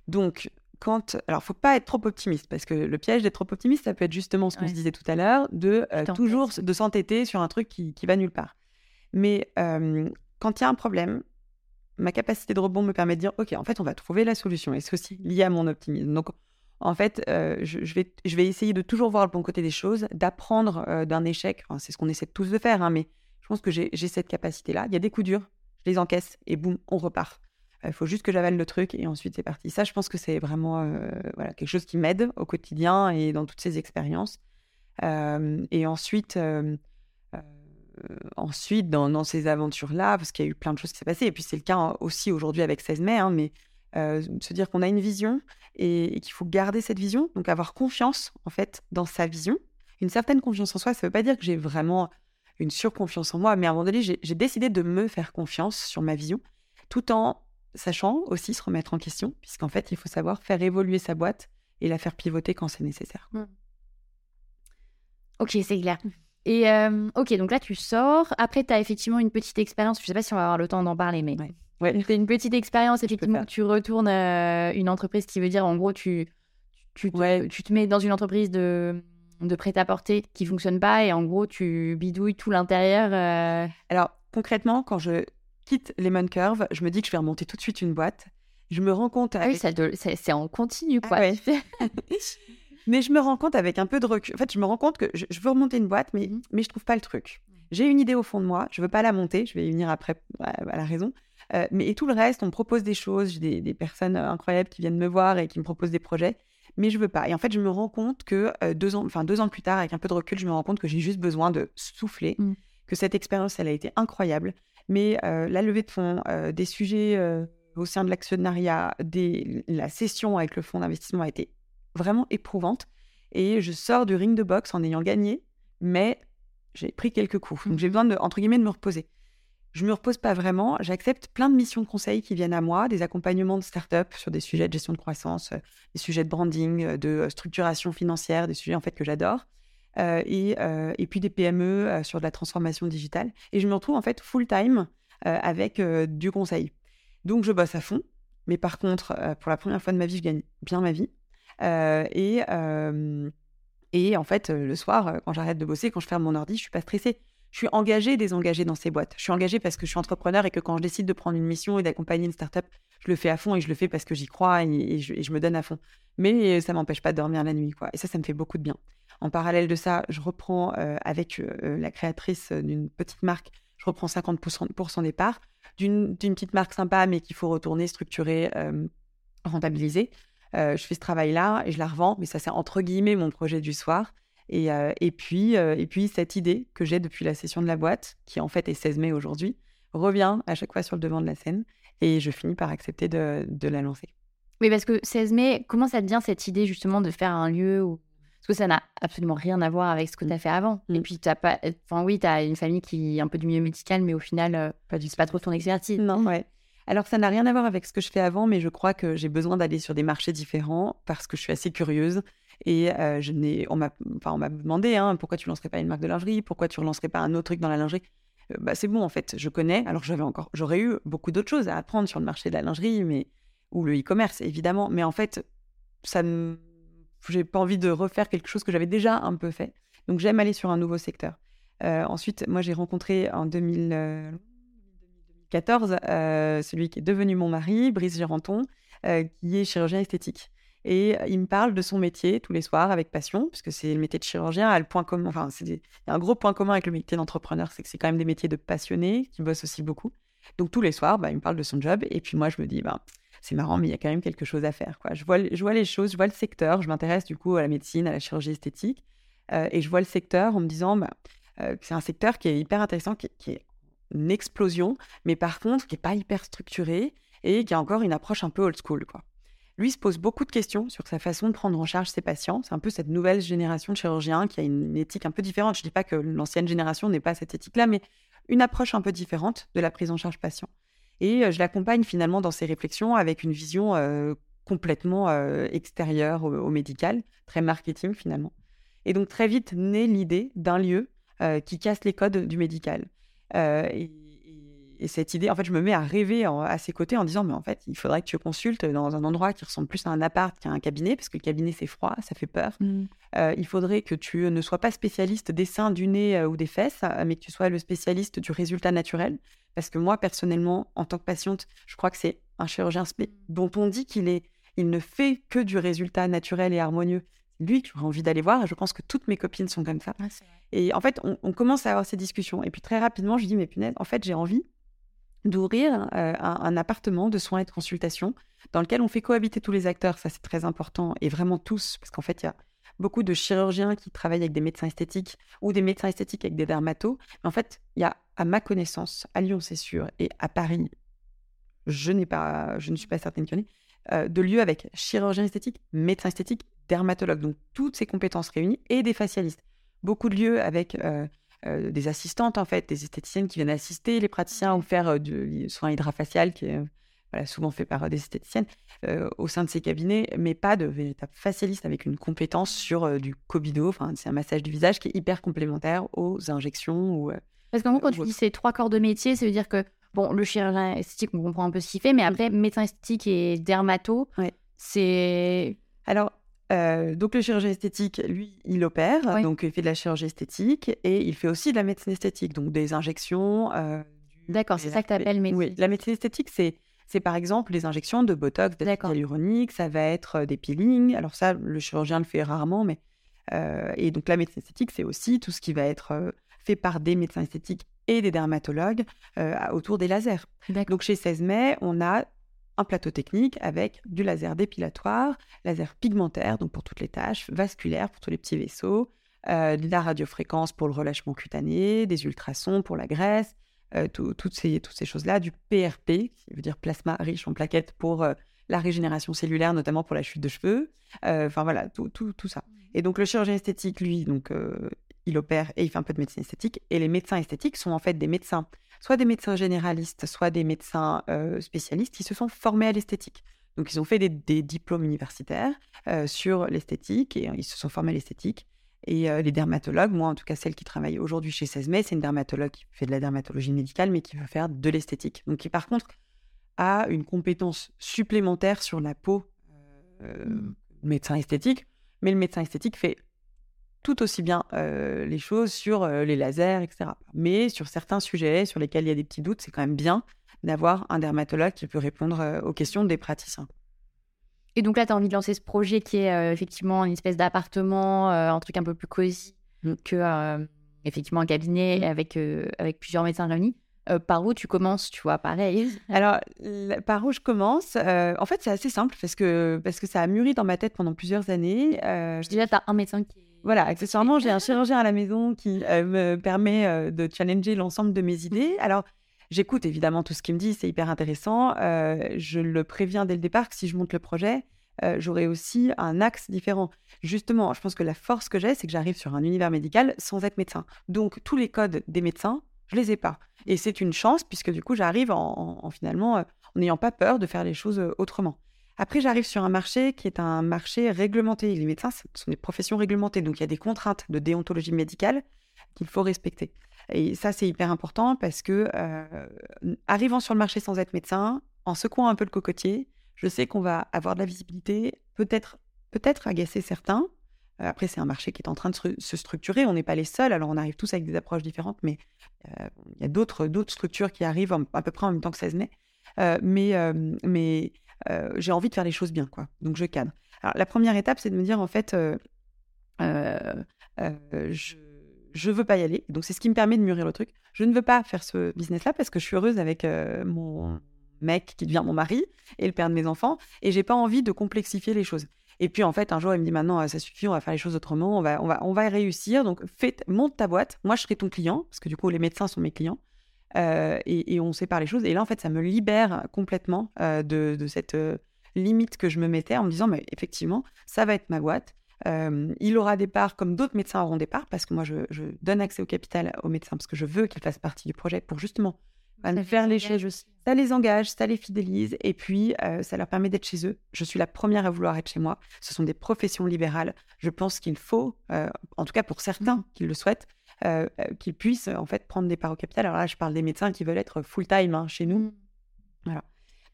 Donc, quand. Alors, faut pas être trop optimiste, parce que le piège d'être trop optimiste, ça peut être justement ce qu'on se disait tout à l'heure, de euh, toujours de s'entêter sur un truc qui, qui, va nulle part. Mais quand il y a un problème, ma capacité de rebond me permet de dire Ok, en fait, on va trouver la solution. Et c'est aussi lié à mon optimisme. Donc, en fait, euh, je, vais, je vais essayer de toujours voir le bon côté des choses, d'apprendre euh, d'un échec. c'est ce qu'on essaie tous de faire, hein, mais je pense que j'ai cette capacité-là. Il y a des coups durs, je les encaisse et boum, on repart. Il faut juste que j'avale le truc et ensuite c'est parti. Ça, je pense que c'est vraiment euh, voilà, quelque chose qui m'aide au quotidien et dans toutes ces expériences. Euh, et ensuite, euh, ensuite dans, ces aventures-là, parce qu'il y a eu plein de choses qui s'est passé, et puis c'est le cas aussi aujourd'hui avec 16 mai, hein, mais se dire qu'on a une vision et, qu'il faut garder cette vision, donc avoir confiance en fait dans sa vision. Une certaine confiance en soi, ça ne veut pas dire que j'ai vraiment une surconfiance en moi, mais à un moment donné, j'ai décidé de me faire confiance sur ma vision, tout en sachant aussi se remettre en question, puisqu'en fait, il faut savoir faire évoluer sa boîte et la faire pivoter quand c'est nécessaire. Mmh. Ok, c'est clair. (laughs) Et euh, ok, donc là, tu sors. Après, tu as effectivement une petite expérience. Je ne sais pas si on va avoir le temps d'en parler, mais ouais. tu as une petite expérience. (laughs) Effectivement, tu retournes euh, une entreprise qui veut dire, en gros, tu, tu, tu te mets dans une entreprise de, de prêt-à-porter qui fonctionne pas et en gros, tu bidouilles tout l'intérieur. Euh. Alors, concrètement, quand je quitte Lemon Curve, je me dis que je vais remonter tout de suite une boîte. Je me rends compte. Ah oui, c'est en continu, quoi. Ah (laughs) (laughs) mais je me rends compte avec un peu de recul. En fait, je me rends compte que je, veux remonter une boîte, mais, mmh. mais je trouve pas le truc. J'ai une idée au fond de moi, je veux pas la monter, je vais y venir après à, la raison. Euh, mais et tout le reste, on me propose des choses, j'ai des, personnes euh, incroyables qui viennent me voir et qui me proposent des projets, mais je veux pas. Et en fait, je me rends compte que euh, deux ans, enfin deux ans plus tard, avec un peu de recul, je me rends compte que j'ai juste besoin de souffler, mmh. que cette expérience, elle a été incroyable, mais la levée de fonds, des sujets au sein de l'actionnariat, la session avec le fonds d'investissement a été vraiment éprouvante. Et je sors du ring de boxe en ayant gagné, mais j'ai pris quelques coups. Donc j'ai besoin, de, entre guillemets, de me reposer. Je ne me repose pas vraiment. J'accepte plein de missions de conseil qui viennent à moi, des accompagnements de start-up sur des sujets de gestion de croissance, des sujets de branding, de structuration financière, des sujets en fait que j'adore. Euh, euh, et, puis des PME euh, sur de la transformation digitale. Et je me retrouve en fait full-time avec du conseil. Donc je bosse à fond, mais par contre, pour la première fois de ma vie, je gagne bien ma vie. et, en fait, le soir, quand j'arrête de bosser, quand je ferme mon ordi, je suis pas stressée. Je suis engagée désengagée dans ces boîtes. Je suis engagée parce que je suis entrepreneur et que quand je décide de prendre une mission et d'accompagner une startup, je le fais à fond et je le fais parce que j'y crois et, je, et, je, me donne à fond. Mais ça m'empêche pas de dormir la nuit, quoi. Et ça, ça me fait beaucoup de bien. En parallèle de ça, je reprends euh, avec euh, euh, la créatrice d'une petite marque, je reprends 50% pour son départ, d'une petite marque sympa, mais qu'il faut retourner, structurer, rentabiliser. je fais ce travail-là et je la revends, mais ça, c'est entre guillemets mon projet du soir. Et, puis, et puis, cette idée que j'ai depuis la session de la boîte, qui en fait est 16 mai aujourd'hui, revient à chaque fois sur le devant de la scène et je finis par accepter de, de la lancer. Oui, parce que 16 mai, comment ça te vient cette idée justement de faire un lieu où Parce que ça n'a absolument rien à voir avec ce que tu as fait avant. Et puis, tu pas. Enfin, oui, tu as une famille qui est un peu du milieu médical, mais au final, euh, pas du... c'est pas trop ton expertise. Non, ouais. Alors, ça n'a rien à voir avec ce que je fais avant, mais je crois que j'ai besoin d'aller sur des marchés différents parce que je suis assez curieuse. Et euh, je n'ai, on m'a, enfin, on m'a demandé hein, pourquoi tu lancerais pas une marque de lingerie, pourquoi tu relancerais pas un autre truc dans la lingerie? Euh, bah, c'est bon en fait, je connais. Alors j'avais encore, j'aurais eu beaucoup d'autres choses à apprendre sur le marché de la lingerie, mais ou le e-commerce évidemment. Mais en fait, ça ne j'ai pas envie de refaire quelque chose que j'avais déjà un peu fait. Donc j'aime aller sur un nouveau secteur. Euh, ensuite, moi j'ai rencontré en 2014 celui qui est devenu mon mari, Brice Géranton, qui est chirurgien esthétique. Et il me parle de son métier tous les soirs avec passion, puisque c'est le métier de chirurgien a. Enfin, il y a un gros point commun avec le métier d'entrepreneur, c'est que c'est quand même des métiers de passionnés qui bossent aussi beaucoup. Donc tous les soirs, bah, il me parle de son job, et puis moi je me dis, bah, c'est marrant, mais il y a quand même quelque chose à faire. Quoi. Je, vois, les choses, je vois le secteur, je m'intéresse du coup à la médecine, à la chirurgie esthétique, euh, et je vois le secteur en me disant, bah, euh, c'est un secteur qui est hyper intéressant, qui, est une explosion, mais par contre qui n'est pas hyper structuré et qui a encore une approche un peu old school. Lui se pose beaucoup de questions sur sa façon de prendre en charge ses patients. C'est un peu cette nouvelle génération de chirurgiens qui a une éthique un peu différente. Je ne dis pas que l'ancienne génération n'est pas cette éthique-là, mais une approche un peu différente de la prise en charge patient. Et je l'accompagne finalement dans ses réflexions avec une vision complètement extérieure au, médical, très marketing finalement. Et donc très vite naît l'idée d'un lieu qui casse les codes du médical. Et cette idée, en fait, je me mets à rêver à ses côtés en disant, mais en fait, il faudrait que tu consultes dans un endroit qui ressemble plus à un appart qu'à un cabinet, parce que le cabinet, c'est froid, ça fait peur. Mmh. Euh, il faudrait que tu ne sois pas spécialiste des seins, du nez euh, ou des fesses, euh, mais que tu sois le spécialiste du résultat naturel. Parce que moi, personnellement, en tant que patiente, je crois que c'est un chirurgien dont on dit qu'il est, il ne fait que du résultat naturel et harmonieux. C'est lui que j'aurais envie d'aller voir, et je pense que toutes mes copines sont comme ça. et en fait, on, on, commence à avoir ces discussions. Et puis très rapidement, je dis, mais punaise, en fait, j'ai envie d'ouvrir euh, un, appartement de soins et de consultation dans lequel on fait cohabiter tous les acteurs. Ça, c'est très important. Et vraiment tous, parce qu'en fait, il y a beaucoup de chirurgiens qui travaillent avec des médecins esthétiques ou des médecins esthétiques avec des dermatos. En fait, il y a, à ma connaissance, à Lyon, c'est sûr, et à Paris, je, n'ai pas, je ne suis pas certaine qu'il y en ait, euh, de lieux avec chirurgien esthétique, médecin esthétique, dermatologue. Donc, toutes ces compétences réunies et des facialistes. Beaucoup de lieux avec euh, euh, des assistantes, en fait, des esthéticiennes qui viennent assister les praticiens ou faire euh, du soin hydrafacial qui est voilà, souvent fait par euh, des esthéticiennes au sein de ces cabinets, mais pas de véritable facialiste avec une compétence sur du cobido. Enfin, c'est un massage du visage qui est hyper complémentaire aux injections. Ou, Parce qu'en gros, quand tu dis ces trois corps de métier, ça veut dire que bon, le chirurgien esthétique, on comprend un peu ce qu'il fait, mais mmh. après, médecin esthétique et dermato, c'est. Alors, euh, donc le chirurgien esthétique, lui, il opère, donc il fait de la chirurgie esthétique et il fait aussi de la médecine esthétique, donc des injections. Euh, D'accord, c'est ça que tu appelles médecine. Oui, la médecine esthétique, c'est c'est par exemple les injections de botox, d'acide hyaluronique, ça va être euh, des peelings. Alors ça, le chirurgien le fait rarement, mais et donc la médecine esthétique, c'est aussi tout ce qui va être fait par des médecins esthétiques et des dermatologues autour des lasers. Donc chez 16 mai, on a un plateau technique avec du laser dépilatoire, laser pigmentaire, donc pour toutes les tâches, vasculaire pour tous les petits vaisseaux, euh, de la radiofréquence pour le relâchement cutané, des ultrasons pour la graisse, euh, toutes ces, toutes ces choses-là, du PRP, qui veut dire plasma riche en plaquettes pour euh, la régénération cellulaire, notamment pour la chute de cheveux. Enfin voilà, tout, tout, tout, ça. Mmh. Et donc le chirurgien esthétique, lui, donc il opère et il fait un peu de médecine esthétique. Et les médecins esthétiques sont en fait des médecins soit des médecins généralistes, soit des médecins spécialistes qui se sont formés à l'esthétique. Donc, ils ont fait des, diplômes universitaires sur l'esthétique et ils se sont formés à l'esthétique. Et les dermatologues, moi en tout cas celle qui travaille aujourd'hui chez 16 mai, c'est une dermatologue qui fait de la dermatologie médicale mais qui veut faire de l'esthétique. Donc qui par contre a une compétence supplémentaire sur la peau mmh. médecin esthétique, mais le médecin esthétique fait tout aussi bien les choses sur les lasers, etc. Mais sur certains sujets sur lesquels il y a des petits doutes, c'est quand même bien d'avoir un dermatologue qui peut répondre aux questions des praticiens. Et donc là, tu as envie de lancer ce projet qui est effectivement une espèce d'appartement, un truc un peu plus cosy mmh. que effectivement un cabinet mmh. avec, avec plusieurs médecins réunis. par où tu commences, tu vois, pareil? (laughs) Alors, par où je commence En fait, c'est assez simple parce que, parce que ça a mûri dans ma tête pendant plusieurs années. Déjà, tu as un médecin qui voilà, accessoirement, j'ai un chirurgien à la maison qui euh, me permet euh, de challenger l'ensemble de mes idées. Alors, j'écoute évidemment tout ce qu'il me dit, c'est hyper intéressant. Euh, je le préviens dès le départ que si je monte le projet, j'aurais aussi un axe différent. Justement, je pense que la force que j'ai, c'est que j'arrive sur un univers médical sans être médecin. Donc, tous les codes des médecins, je les ai pas. Et c'est une chance, puisque du coup, j'arrive en, finalement, euh, en n'ayant pas peur de faire les choses autrement. Après, j'arrive sur un marché qui est un marché réglementé. Les médecins ce sont des professions réglementées, donc il y a des contraintes de déontologie médicale qu'il faut respecter. Et ça, c'est hyper important parce que, arrivant sur le marché sans être médecin, en secouant un peu le cocotier, je sais qu'on va avoir de la visibilité, peut-être peut-être agacer certains. Euh, après, c'est un marché qui est en train de se structurer. On n'est pas les seuls. Alors, on arrive tous avec des approches différentes, mais euh, il y a d'autres structures qui arrivent à peu près en même temps que 16 mai. Euh, mais mais j'ai envie de faire les choses bien, quoi. Donc, je cadre. Alors, la première étape, c'est de me dire, en fait, je je veux pas y aller. Donc, c'est ce qui me permet de mûrir le truc. Je ne veux pas faire ce business-là parce que je suis heureuse avec mon mec qui devient mon mari et le père de mes enfants, et j'ai pas envie de complexifier les choses. Et puis en fait, un jour, il me dit maintenant, ça suffit, on va faire les choses autrement, on va, on va, on va réussir. Donc, monte ta boîte. Moi, je serai ton client, parce que du coup, les médecins sont mes clients. Euh, et, on sépare les choses. Et là, en fait, ça me libère complètement euh, de, cette euh, limite que je me mettais en me disant, mais effectivement, ça va être ma boîte. il aura des parts comme d'autres médecins auront des parts, parce que moi, je, je donne accès au capital aux médecins, parce que je veux qu'ils fassent partie du projet pour justement faire les choses. Ça les engage, ça les fidélise et puis euh, ça leur permet d'être chez eux. Je suis la première à vouloir être chez moi. Ce sont des professions libérales. Je pense qu'il faut, euh, en tout cas pour certains mmh. qui le souhaitent, euh, qu'ils puissent en fait prendre des parts au capital. Alors là, je parle des médecins qui veulent être full time hein, chez nous. Voilà.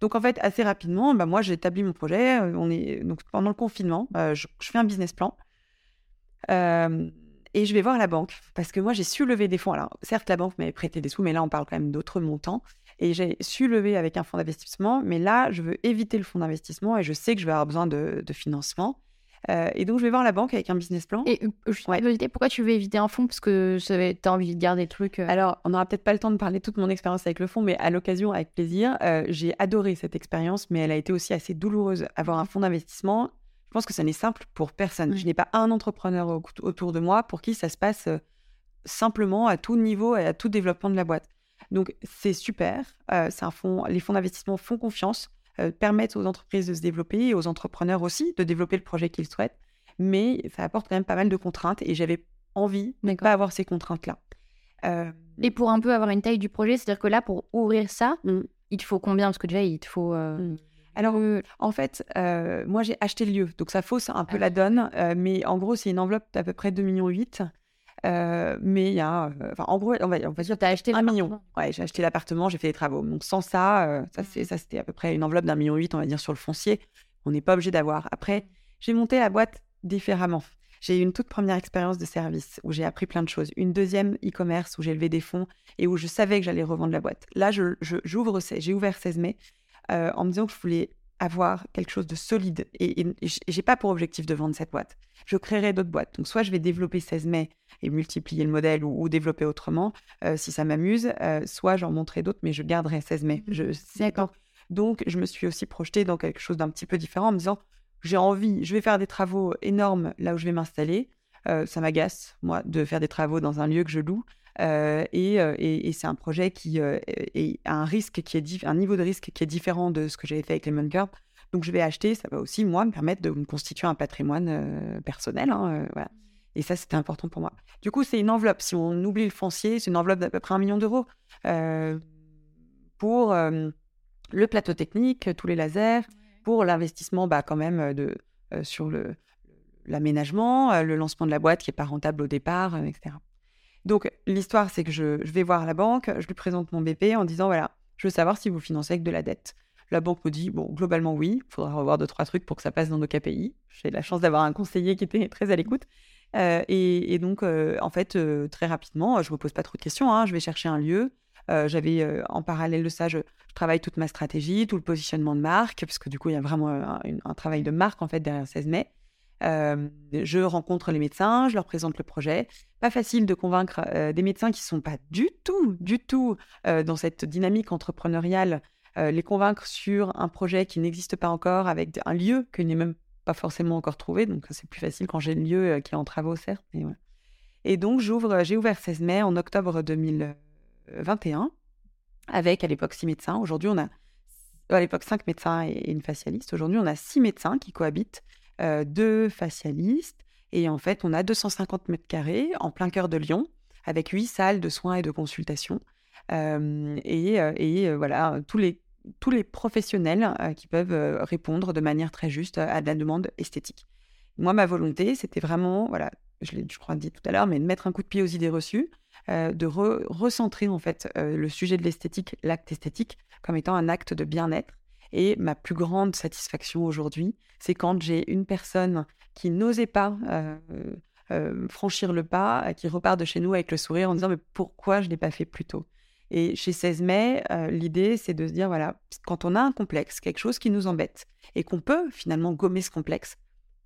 Donc en fait, assez rapidement, bah, moi j'ai établi mon projet. On est donc pendant le confinement, je, je, fais un business plan. Et je vais voir la banque parce que moi, j'ai su lever des fonds. Alors, certes, la banque m'avait prêté des sous, mais là, on parle quand même d'autres montants. Et j'ai su lever avec un fonds d'investissement, mais là, je veux éviter le fonds d'investissement et je sais que je vais avoir besoin de, financement. Euh, et donc, je vais voir la banque avec un business plan. Et euh, pourquoi tu veux éviter un fonds? Parce que tu as envie de garder des trucs. Euh Alors, on n'aura peut-être pas le temps de parler toute mon expérience avec le fonds, mais à l'occasion, avec plaisir. j'ai adoré cette expérience, mais elle a été aussi assez douloureuse. Avoir un fonds d'investissement, je pense que ça n'est simple pour personne. Je n'ai pas un entrepreneur autour de moi pour qui ça se passe simplement à tout niveau et à tout développement de la boîte. Donc c'est super. c'est un fonds, les fonds d'investissement font confiance, permettent aux entreprises de se développer et aux entrepreneurs aussi de développer le projet qu'ils souhaitent. Mais ça apporte quand même pas mal de contraintes et j'avais envie de ne pas avoir ces contraintes-là. Et pour un peu avoir une taille du projet, c'est-à-dire que là, pour ouvrir ça, mmh. il te faut combien? Parce que déjà, il te faut. Mmh. Alors, en fait, moi, j'ai acheté le lieu. Donc, ça fausse un peu ah la donne. mais en gros, c'est une enveloppe d'à peu près 2,8 millions. Euh, mais il y a, enfin, en gros, on va, on va dire, tu as acheté 1 million. Ouais, j'ai acheté l'appartement, j'ai fait les travaux. Donc, sans ça, ça, c'est, ça, c'était à peu près une enveloppe d'un million huit, on va dire, sur le foncier. On n'est pas obligé d'avoir. Après, j'ai monté la boîte différemment. J'ai eu une toute première expérience de service où j'ai appris plein de choses. Une deuxième e-commerce où j'ai levé des fonds et où je savais que j'allais revendre la boîte. Là, je, j'ouvre, j'ai ouvert 16 mai euh, en me disant que je voulais avoir quelque chose de solide. Et, et, et j'ai pas pour objectif de vendre cette boîte. Je créerai d'autres boîtes. Donc, soit je vais développer 16 mai et multiplier le modèle ou, développer autrement, euh, si ça m'amuse, euh, soit j'en montrerai d'autres, mais je garderai 16 mai. Je, D'accord. Donc, je me suis aussi projetée dans quelque chose d'un petit peu différent en me disant, j'ai envie, je vais faire des travaux énormes là où je vais m'installer. ça m'agace, moi, de faire des travaux dans un lieu que je loue. Euh, euh, et, c'est un projet qui euh, a un risque qui est un niveau de risque qui est différent de ce que j'avais fait avec Lemon Curve. Donc je vais acheter, ça va aussi moi me permettre de me constituer un patrimoine personnel. Hein, voilà. Et ça, c'était important pour moi. Du coup, c'est une enveloppe. Si on oublie le foncier, c'est une enveloppe d'à peu près un million d'euros pour le plateau technique, tous les lasers, pour l'investissement, bah, quand même, de, sur le, l'aménagement, le lancement de la boîte qui n'est pas rentable au départ, etc. Donc, l'histoire, c'est que je, vais voir la banque, je lui présente mon BP en disant voilà, je veux savoir si vous financez avec de la dette. La banque me dit bon, globalement, oui, il faudra revoir deux, trois trucs pour que ça passe dans nos KPI. J'ai la chance d'avoir un conseiller qui était très à l'écoute. Euh, et, donc, euh, en fait, euh, très rapidement, je ne me pose pas trop de questions. Hein, je vais chercher un lieu. J'avais en parallèle de ça, je, travaille toute ma stratégie, tout le positionnement de marque, parce que du coup, il y a vraiment un, un travail de marque en fait derrière 16 mai je rencontre les médecins, je leur présente le projet. Pas facile de convaincre des médecins qui ne sont pas du tout, du tout dans cette dynamique entrepreneuriale, les convaincre sur un projet qui n'existe pas encore, avec un lieu que n'est même pas forcément encore trouvé. Donc c'est plus facile quand j'ai le lieu qui est en travaux, certes. Et donc j'ouvre, j'ai ouvert 16 mai en octobre 2021 avec à l'époque six médecins. Aujourd'hui, on a à l'époque cinq médecins et une facialiste. Aujourd'hui, on a six médecins qui cohabitent, euh, deux facialistes. Et en fait, on a 250 mètres carrés en plein cœur de Lyon, avec huit salles de soins et de consultation. Euh, et, euh, et voilà, tous les, tous les professionnels qui peuvent répondre de manière très juste à la demande esthétique. Moi, ma volonté, c'était vraiment, voilà, je l'ai, je crois, dit tout à l'heure, mais de mettre un coup de pied aux idées reçues, de recentrer en fait le sujet de l'esthétique, l'acte esthétique, comme étant un acte de bien-être. Et ma plus grande satisfaction aujourd'hui, c'est quand j'ai une personne qui n'osait pas franchir le pas, qui repart de chez nous avec le sourire en disant mais pourquoi je ne l'ai pas fait plus tôt? Et chez 16 mai, l'idée c'est de se dire voilà, quand on a un complexe, quelque chose qui nous embête, et qu'on peut finalement gommer ce complexe,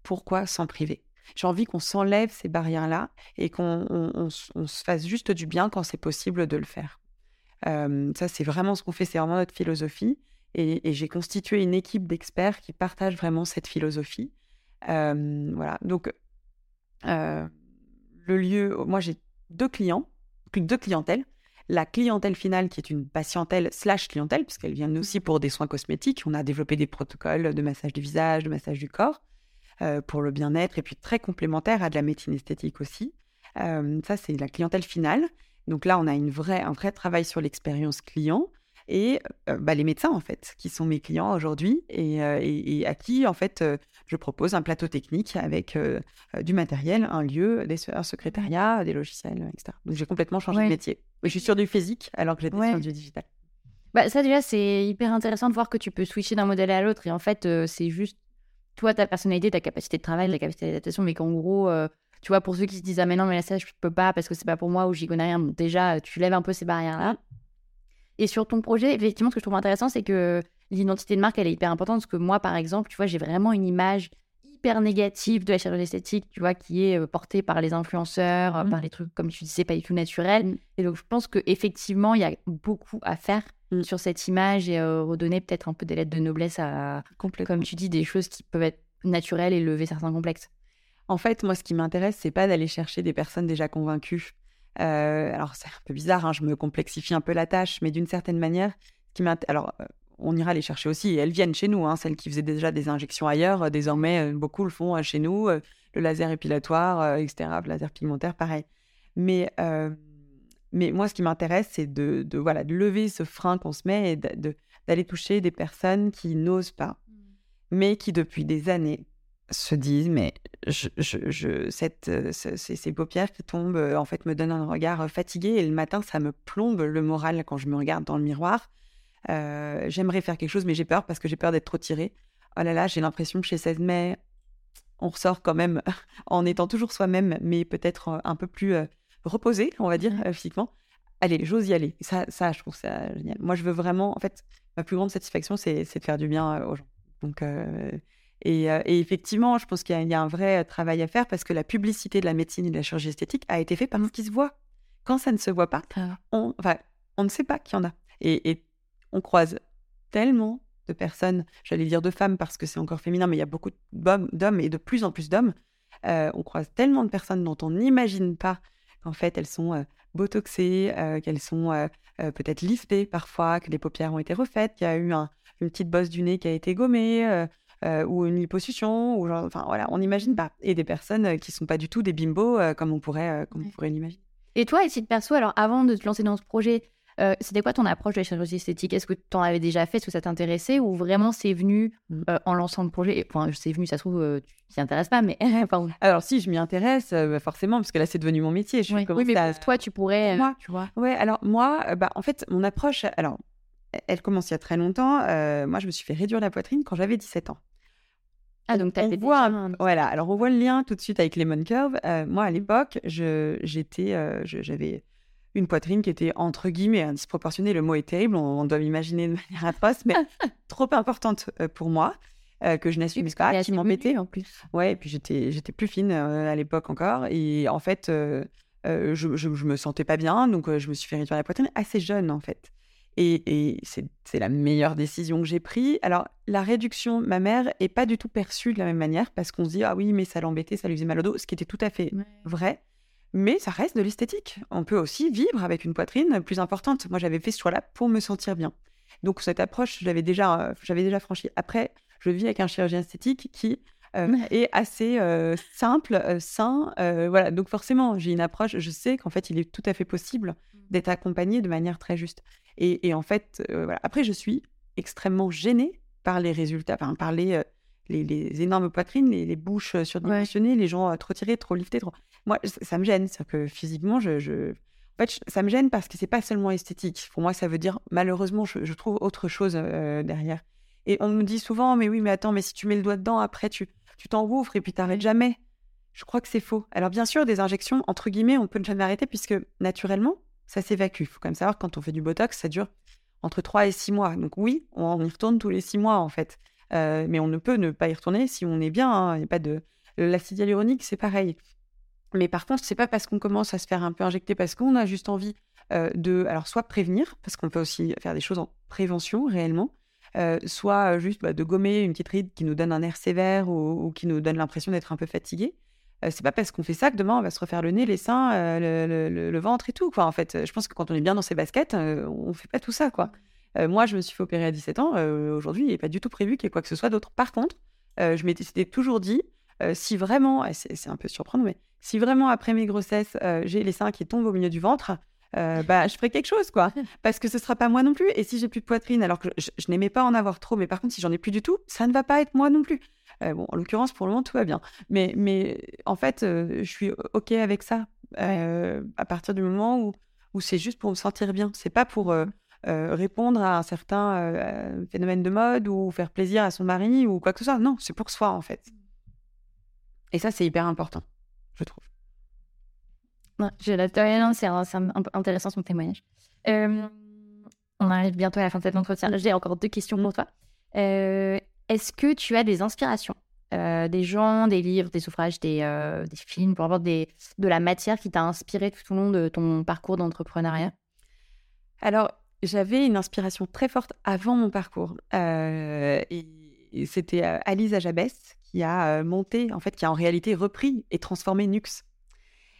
pourquoi s'en priver? J'ai envie qu'on s'enlève ces barrières-là et qu'on se fasse juste du bien quand c'est possible de le faire. ça, c'est vraiment ce qu'on fait, c'est vraiment notre philosophie. Et, j'ai constitué une équipe d'experts qui partagent vraiment cette philosophie. voilà. Donc, le lieu, moi, j'ai deux clients, deux clientèles. La clientèle finale, qui est une patientèle slash clientèle, puisqu'elle vient aussi mmh. pour des soins cosmétiques. On a développé des protocoles de massage du visage, de massage du corps. Euh, pour le bien-être et puis très complémentaire à de la médecine esthétique aussi. Euh, ça, c'est la clientèle finale. Donc là, on a une vraie, un vrai travail sur l'expérience client et euh, bah, les médecins, en fait, qui sont mes clients aujourd'hui et, à qui, en fait, je propose un plateau technique avec du matériel, un lieu, des, un secrétariat, des logiciels, etc. Donc j'ai complètement changé de métier. je suis sur du physique alors que j'étais sur du digital. Bah, ça, déjà, c'est hyper intéressant de voir que tu peux switcher d'un modèle à l'autre. Et en fait, c'est juste toi, ta personnalité, ta capacité de travail, ta capacité d'adaptation, mais qu'en gros, tu vois, pour ceux qui se disent, ah, mais non, mais là, ça, je peux pas parce que c'est pas pour moi ou j'y connais rien, déjà, tu lèves un peu ces barrières-là. Et sur ton projet, effectivement, ce que je trouve intéressant, c'est que l'identité de marque, elle est hyper importante parce que moi, par exemple, tu vois, j'ai vraiment une image hyper négative de la chirurgie esthétique, tu vois, qui est euh, portée par les influenceurs, euh, mmh. par les trucs, comme tu disais, pas du tout naturels. Mmh. Et donc, je pense qu'effectivement, il y a beaucoup à faire Mmh. sur cette image et redonner peut-être un peu des lettres de noblesse à, comme tu dis, des choses qui peuvent être naturelles et lever certains complexes. En fait, moi, ce qui m'intéresse, c'est pas d'aller chercher des personnes déjà convaincues. Alors, c'est un peu bizarre, hein, je me complexifie un peu la tâche, mais d'une certaine manière, ce qui alors, on ira les chercher aussi, et elles viennent chez nous, hein, celles qui faisaient déjà des injections ailleurs, désormais, beaucoup le font chez nous, le laser épilatoire, etc., le laser pigmentaire, pareil. Mais mais moi, ce qui m'intéresse, c'est de, de, voilà, de lever ce frein qu'on se met et d'aller toucher des personnes qui n'osent pas, mmh. mais qui, depuis des années, se disent mais je, je, cette, euh, ces, paupières qui tombent euh, en fait me donnent un regard euh, fatigué et le matin ça me plombe le moral quand je me regarde dans le miroir. J'aimerais faire quelque chose mais j'ai peur parce que j'ai peur d'être trop tirée. Oh là là, j'ai l'impression que chez 16 mai, on ressort quand même (laughs) en étant toujours soi-même mais peut-être un peu plus reposer, on va dire, euh, physiquement. Allez, j'ose y aller. Ça, ça, je trouve ça génial. Moi, je veux vraiment, en fait, ma plus grande satisfaction, c'est de faire du bien aux gens. Donc, et, et, effectivement, je pense qu'il y, a un vrai travail à faire parce que la publicité de la médecine et de la chirurgie esthétique a été faite par ce qui se voit. Quand ça ne se voit pas, on, enfin, on ne sait pas qu'il y en a. Et, et on croise tellement de personnes, j'allais dire de femmes parce que c'est encore féminin, mais il y a beaucoup d'hommes et de plus en plus d'hommes. on croise tellement de personnes dont on n'imagine pas en fait, elles sont botoxées, qu'elles sont peut-être liftées parfois, que les paupières ont été refaites, qu'il y a eu une petite bosse du nez qui a été gommée. Ou une liposuction, ou enfin voilà, on n'imagine pas. Et des personnes qui sont pas du tout des bimbos comme on pourrait, comme on pourrait l'imaginer. Et toi, et si perso, alors avant de te lancer dans ce projet, euh, c'était quoi ton approche de la chirurgie esthétique? Est-ce que tu en avais déjà fait? Est-ce que ça t'intéressait? Ou vraiment c'est venu mmh. euh, en lançant le projet? Enfin, c'est venu, ça se trouve, euh, tu t'y intéresses pas, mais. (laughs) Alors, si, je m'y intéresse, bah, forcément, parce que là, c'est devenu mon métier. Je oui, oui mais toi, tu pourrais. Moi, tu vois. Ouais, alors, moi, bah, en fait, mon approche, alors, elle commence il y a très longtemps. moi, je me suis fait réduire la poitrine quand j'avais 17 ans. Ah, donc tu as voit, Voilà, alors on voit le lien tout de suite avec Lemon Curve. moi, à l'époque, j'étais, j'avais une poitrine qui était entre guillemets disproportionnée. Le mot est terrible, on, doit m'imaginer de (laughs) manière atroce, mais (laughs) trop importante euh, pour moi. Euh, que je n'assumais pas, qui m'embêtait en plus. Ouais, et puis j'étais, j'étais plus fine euh, à l'époque encore. Et en fait, je, je, me sentais pas bien, donc je me suis fait réduire la poitrine assez jeune en fait. Et, et c'est, la meilleure décision que j'ai prise. Alors, la réduction, ma mère est pas du tout perçue de la même manière parce qu'on se dit, ah oui, mais ça l'embêtait, ça lui faisait mal au dos, ce qui était tout à fait vrai mais ça reste de l'esthétique. On peut aussi vivre avec une poitrine plus importante. Moi, j'avais fait ce choix-là pour me sentir bien. Donc cette approche, j'avais déjà, j'avais déjà franchi. Après, je vis avec un chirurgien esthétique qui (laughs) est assez simple, sain. voilà, donc forcément, j'ai une approche. Je sais qu'en fait, il est tout à fait possible. D'être accompagné de manière très juste. Et, en fait, voilà. Après, je suis extrêmement gênée par les résultats, enfin, par les, les, énormes poitrines, les, bouches surdimensionnées, les gens trop tirés, trop liftés. Trop... Moi, ça me gêne. C'est-à-dire que physiquement, je, En fait, ça me gêne parce que c'est pas seulement esthétique. Pour moi, ça veut dire, malheureusement, je, trouve autre chose derrière. Et on me dit souvent, mais oui, mais attends, mais si tu mets le doigt dedans, après, tu tu t'engouffres et puis t'arrêtes jamais. Je crois que c'est faux. Alors bien sûr, des injections, entre guillemets, on peut ne jamais arrêter puisque naturellement, ça s'évacue. Il faut quand même savoir que quand on fait du Botox, ça dure entre 3 et 6 mois. Donc oui, on y retourne tous les 6 mois en fait. Euh, mais on ne peut ne pas y retourner si on est bien. Hein. Pas de... L'acide hyaluronique, c'est pareil. Mais par contre, c'est pas parce qu'on commence à se faire un peu injecter, parce qu'on a juste envie euh, de, alors soit prévenir, parce qu'on peut aussi faire des choses en prévention réellement, euh, soit juste bah, de gommer une petite ride qui nous donne un air sévère ou, qui nous donne l'impression d'être un peu fatigué. Euh, c'est pas parce qu'on fait ça que demain on va se refaire le nez, les seins, euh, le, ventre et tout. Quoi. En fait, je pense que quand on est bien dans ses baskets, on fait pas tout ça. Quoi. moi, je me suis fait opérer à 17 ans. Aujourd'hui, il n'est pas du tout prévu qu'il y ait quoi que ce soit d'autre. Par contre, je m'étais toujours dit, si vraiment, c'est un peu surprenant, mais si vraiment après mes grossesses, j'ai les seins qui tombent au milieu du ventre, euh, bah, je ferai quelque chose, quoi. (laughs) Parce que ce sera pas moi non plus. Et si j'ai plus de poitrine, alors que je, n'aimais pas en avoir trop, mais par contre, si j'en ai plus du tout, ça ne va pas être moi non plus. Euh, bon, en l'occurrence, pour le moment, tout va bien. Mais, mais en fait, euh, je suis OK avec ça à partir du moment où, où c'est juste pour me sentir bien. C'est pas pour répondre à un certain phénomène de mode ou faire plaisir à son mari ou quoi que ce soit. Non, c'est pour soi, en fait. Et ça, c'est hyper important, je trouve. Je la c'est intéressant son témoignage. Euh, on arrive bientôt à la fin de cet entretien. J'ai encore deux questions pour toi. Euh, est-ce que tu as des inspirations euh, Des gens, des livres, des ouvrages, des, des films, pour avoir des, de la matière qui t'a inspiré tout au long de ton parcours d'entrepreneuriat? Alors, j'avais une inspiration très forte avant mon parcours. et c'était Alice Ajabès qui a monté, en fait, qui a en réalité repris et transformé Nux.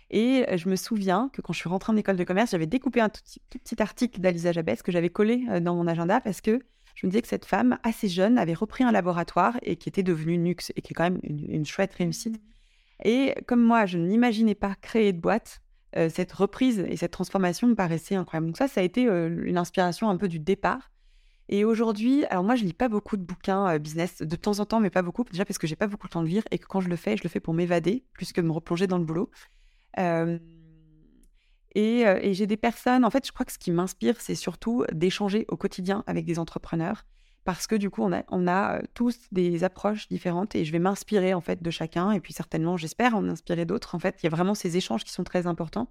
Et je me souviens que quand je suis rentrée en école de commerce, j'avais découpé un tout petit, article d'Alisa Jabès que j'avais collé dans mon agenda parce que je me disais que cette femme, assez jeune, avait repris un laboratoire et qui était devenue Nux et qui est quand même une, chouette réussite. Mmh. Et comme moi, je n'imaginais pas créer de boîte, cette reprise et cette transformation me paraissait incroyable. Donc ça, ça a été une inspiration un peu du départ. Et aujourd'hui, alors moi, je lis pas beaucoup de bouquins business, de temps en temps, mais pas beaucoup, déjà parce que j'ai pas beaucoup le temps de lire et que quand je le fais, je le fais pour m'évader plus que me replonger dans le boulot et, j'ai des personnes, en fait, je crois que ce qui m'inspire, c'est surtout d'échanger au quotidien avec des entrepreneurs parce que du coup, on a, a tous des approches différentes et je vais m'inspirer en fait de chacun et puis certainement, j'espère en inspirer d'autres. En fait, il y a vraiment ces échanges qui sont très importants.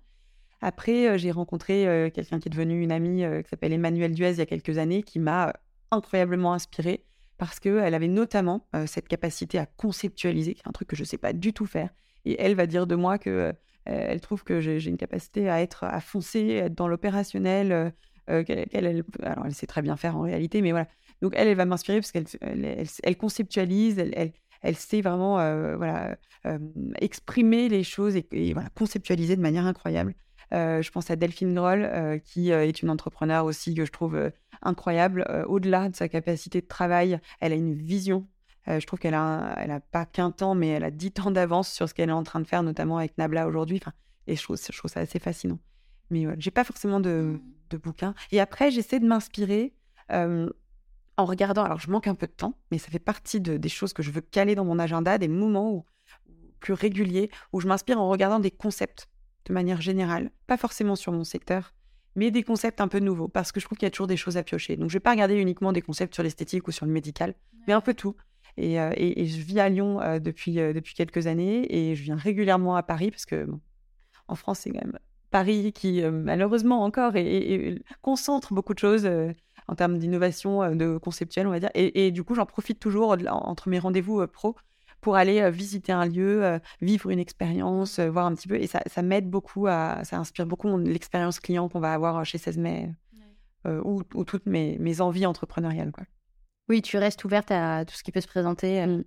Après, j'ai rencontré quelqu'un qui est devenu une amie qui s'appelle Emmanuel Duez il y a quelques années qui m'a incroyablement inspirée parce qu'elle avait notamment cette capacité à conceptualiser, qui est un truc que je ne sais pas du tout faire. Et elle va dire de moi que euh, elle trouve que j'ai une capacité à être, à foncer, être dans l'opérationnel. Euh, euh, qu'elle, alors elle sait très bien faire en réalité, mais voilà. Donc elle, elle va m'inspirer parce qu'elle elle, conceptualise, elle, elle, sait vraiment voilà, exprimer les choses et, voilà, conceptualiser de manière incroyable. je pense à Delphine Groll, qui est une entrepreneur aussi que je trouve incroyable. Au-delà de sa capacité de travail, elle a une vision euh, je trouve qu'elle a, elle a pas qu'un temps, mais elle a dix temps d'avance sur ce qu'elle est en train de faire, notamment avec Nabla aujourd'hui. Enfin, et je trouve, je trouve ça assez fascinant. Mais voilà, j'ai pas forcément de, mmh. de bouquins. Et après, j'essaie de m'inspirer en regardant. Alors, je manque un peu de temps, mais ça fait partie de, des choses que je veux caler dans mon agenda, des moments plus réguliers où je m'inspire en regardant des concepts de manière générale, pas forcément sur mon secteur, mais des concepts un peu nouveaux, parce que je trouve qu'il y a toujours des choses à piocher. Donc, je vais pas regarder uniquement des concepts sur l'esthétique ou sur le médical, mais un peu tout. Euh, et, je vis à Lyon euh, depuis, euh, depuis quelques années et je viens régulièrement à Paris parce que en France, c'est quand même Paris qui, malheureusement encore, et, concentre beaucoup de choses en termes d'innovation, de conceptuel, on va dire. Et, du coup, j'en profite toujours entre mes rendez-vous pro pour aller visiter un lieu, vivre une expérience, voir un petit peu. Et ça, ça m'aide beaucoup, à, ça inspire beaucoup l'expérience client qu'on va avoir chez 16 mai ou, toutes mes, mes envies entrepreneuriales. Quoi. Oui, tu restes ouverte à tout ce qui peut se présenter. Euh.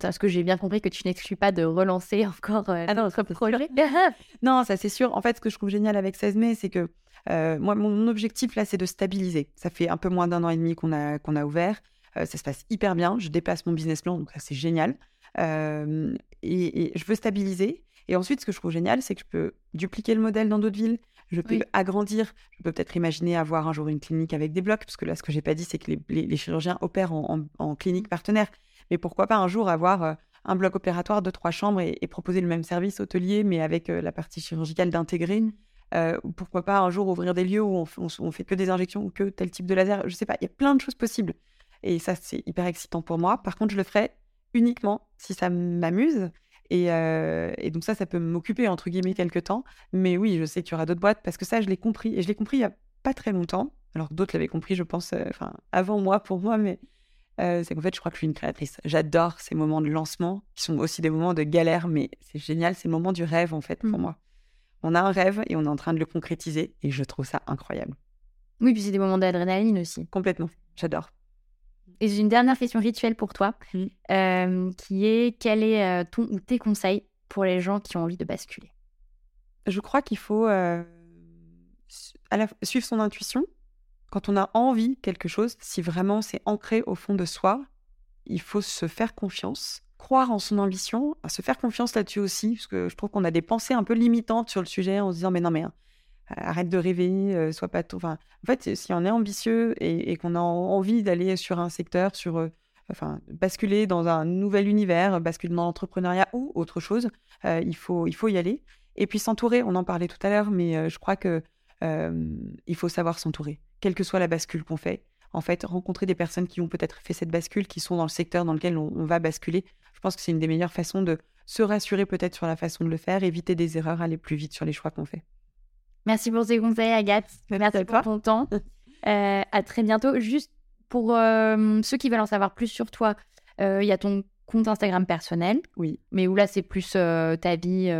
Parce que j'ai bien compris que tu n'exclus pas de relancer (laughs) encore euh, Ah non, d'autres c'est projets. (laughs) Non, ça c'est sûr. En fait, ce que je trouve génial avec 16 mai, c'est que euh, moi, mon objectif là, c'est de stabiliser. Ça fait un peu moins d'un an et demi qu'on a, qu'on a ouvert. Euh, ça se passe hyper bien. Je dépasse mon business plan, donc ça c'est génial. Et, et je veux stabiliser. Et ensuite, ce que je trouve génial, c'est que je peux dupliquer le modèle dans d'autres villes. Je peux Oui. agrandir. Je peux peut-être imaginer avoir un jour une clinique avec des blocs, parce que là, ce que j'ai pas dit, c'est que les, les- les chirurgiens opèrent en, en- en clinique partenaire. Mais pourquoi pas un jour avoir euh, un bloc opératoire de trois chambres et, et proposer le même service hôtelier, mais avec euh, la partie chirurgicale d'intégrer Euh, ou pourquoi pas un jour ouvrir des lieux où on, on fait que des injections ou que tel type de laser Je sais pas, il y a plein de choses possibles. Et ça, c'est hyper excitant pour moi. Par contre, je le ferai uniquement si ça m'amuse. Et, euh, et donc ça, ça peut m'occuper, entre guillemets, quelques temps. Mais oui, je sais qu'il y aura d'autres boîtes parce que ça, je l'ai compris. Et je l'ai compris il y a pas très longtemps. Alors d'autres l'avaient compris, je pense, euh, avant moi, pour moi, mais euh, c'est qu'en fait, je crois que je suis une créatrice. J'adore ces moments de lancement qui sont aussi des moments de galère, mais c'est génial, c'est le moment du rêve, en fait, pour Mm. moi. On a un rêve et on est en train de le concrétiser et je trouve ça incroyable. Oui, puis c'est des moments d'adrénaline aussi. Complètement. J'adore. Et j'ai une dernière question rituelle pour toi, Mm. euh, qui est quel est euh, ton ou tes conseils pour les gens qui ont envie de basculer? Je crois qu'il faut euh, à la suivre son intuition. Quand on a envie quelque chose, si vraiment c'est ancré au fond de soi, il faut se faire confiance, croire en son ambition, se faire confiance là-dessus aussi, parce que je trouve qu'on a des pensées un peu limitantes sur le sujet en se disant mais non mais hein, arrête de rêver, euh, sois pas trop. Enfin, en fait, si on est ambitieux et, qu'on a en- envie d'aller sur un secteur, sur euh, enfin basculer dans un nouvel univers, basculer dans l'entrepreneuriat ou autre chose, euh, il faut il faut y aller. Et puis s'entourer, on en parlait tout à l'heure, mais je crois que il faut savoir s'entourer, quelle que soit la bascule qu'on fait. En fait, rencontrer des personnes qui ont peut-être fait cette bascule, qui sont dans le secteur dans lequel on va basculer, je pense que c'est une des meilleures façons de se rassurer peut-être sur la façon de le faire, éviter des erreurs, aller plus vite sur les choix qu'on fait. Merci pour ces conseils, Agathe. Merci pour ton temps. (laughs) Euh, à très bientôt. Juste pour euh, ceux qui veulent en savoir plus sur toi, euh, il y a ton compte Instagram personnel. Oui. Mais où là, c'est plus euh, ta vie,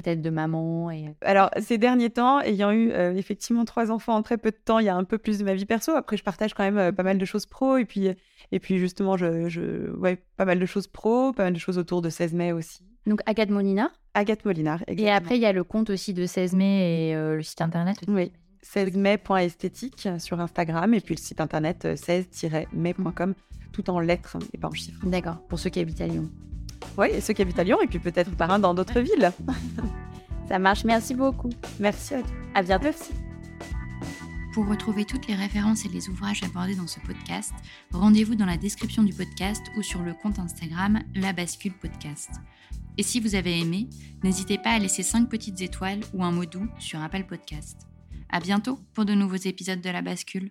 peut-être de maman. Et... Alors, ces derniers temps, ayant eu euh, effectivement trois enfants en très peu de temps, il y a un peu plus de ma vie perso. Après, je partage quand même euh, pas mal de choses pro. Et puis, et puis justement, je, je, ouais, pas mal de choses pro, pas mal de choses autour de 16 mai aussi. Donc, Agathe Molinard. Agathe Molinard, Et exactement. après, il y a le compte aussi de 16 mai et euh, le site internet. Oui, 16mai.esthétique sur Instagram et puis le site internet euh, 16-mai.com, tout en lettres et pas en chiffres. D'accord, pour ceux qui habitent à Lyon. Oui, et ceux qui habitent à Lyon et puis peut-être par un dans d'autres villes. (laughs) Ça marche, merci beaucoup. Merci à toi. À bientôt. Pour retrouver toutes les références et les ouvrages abordés dans ce podcast, rendez-vous dans la description du podcast ou sur le compte Instagram La Bascule Podcast. Et si vous avez aimé, n'hésitez pas à laisser 5 petites étoiles ou un mot doux sur Apple Podcast. À bientôt pour de nouveaux épisodes de La Bascule.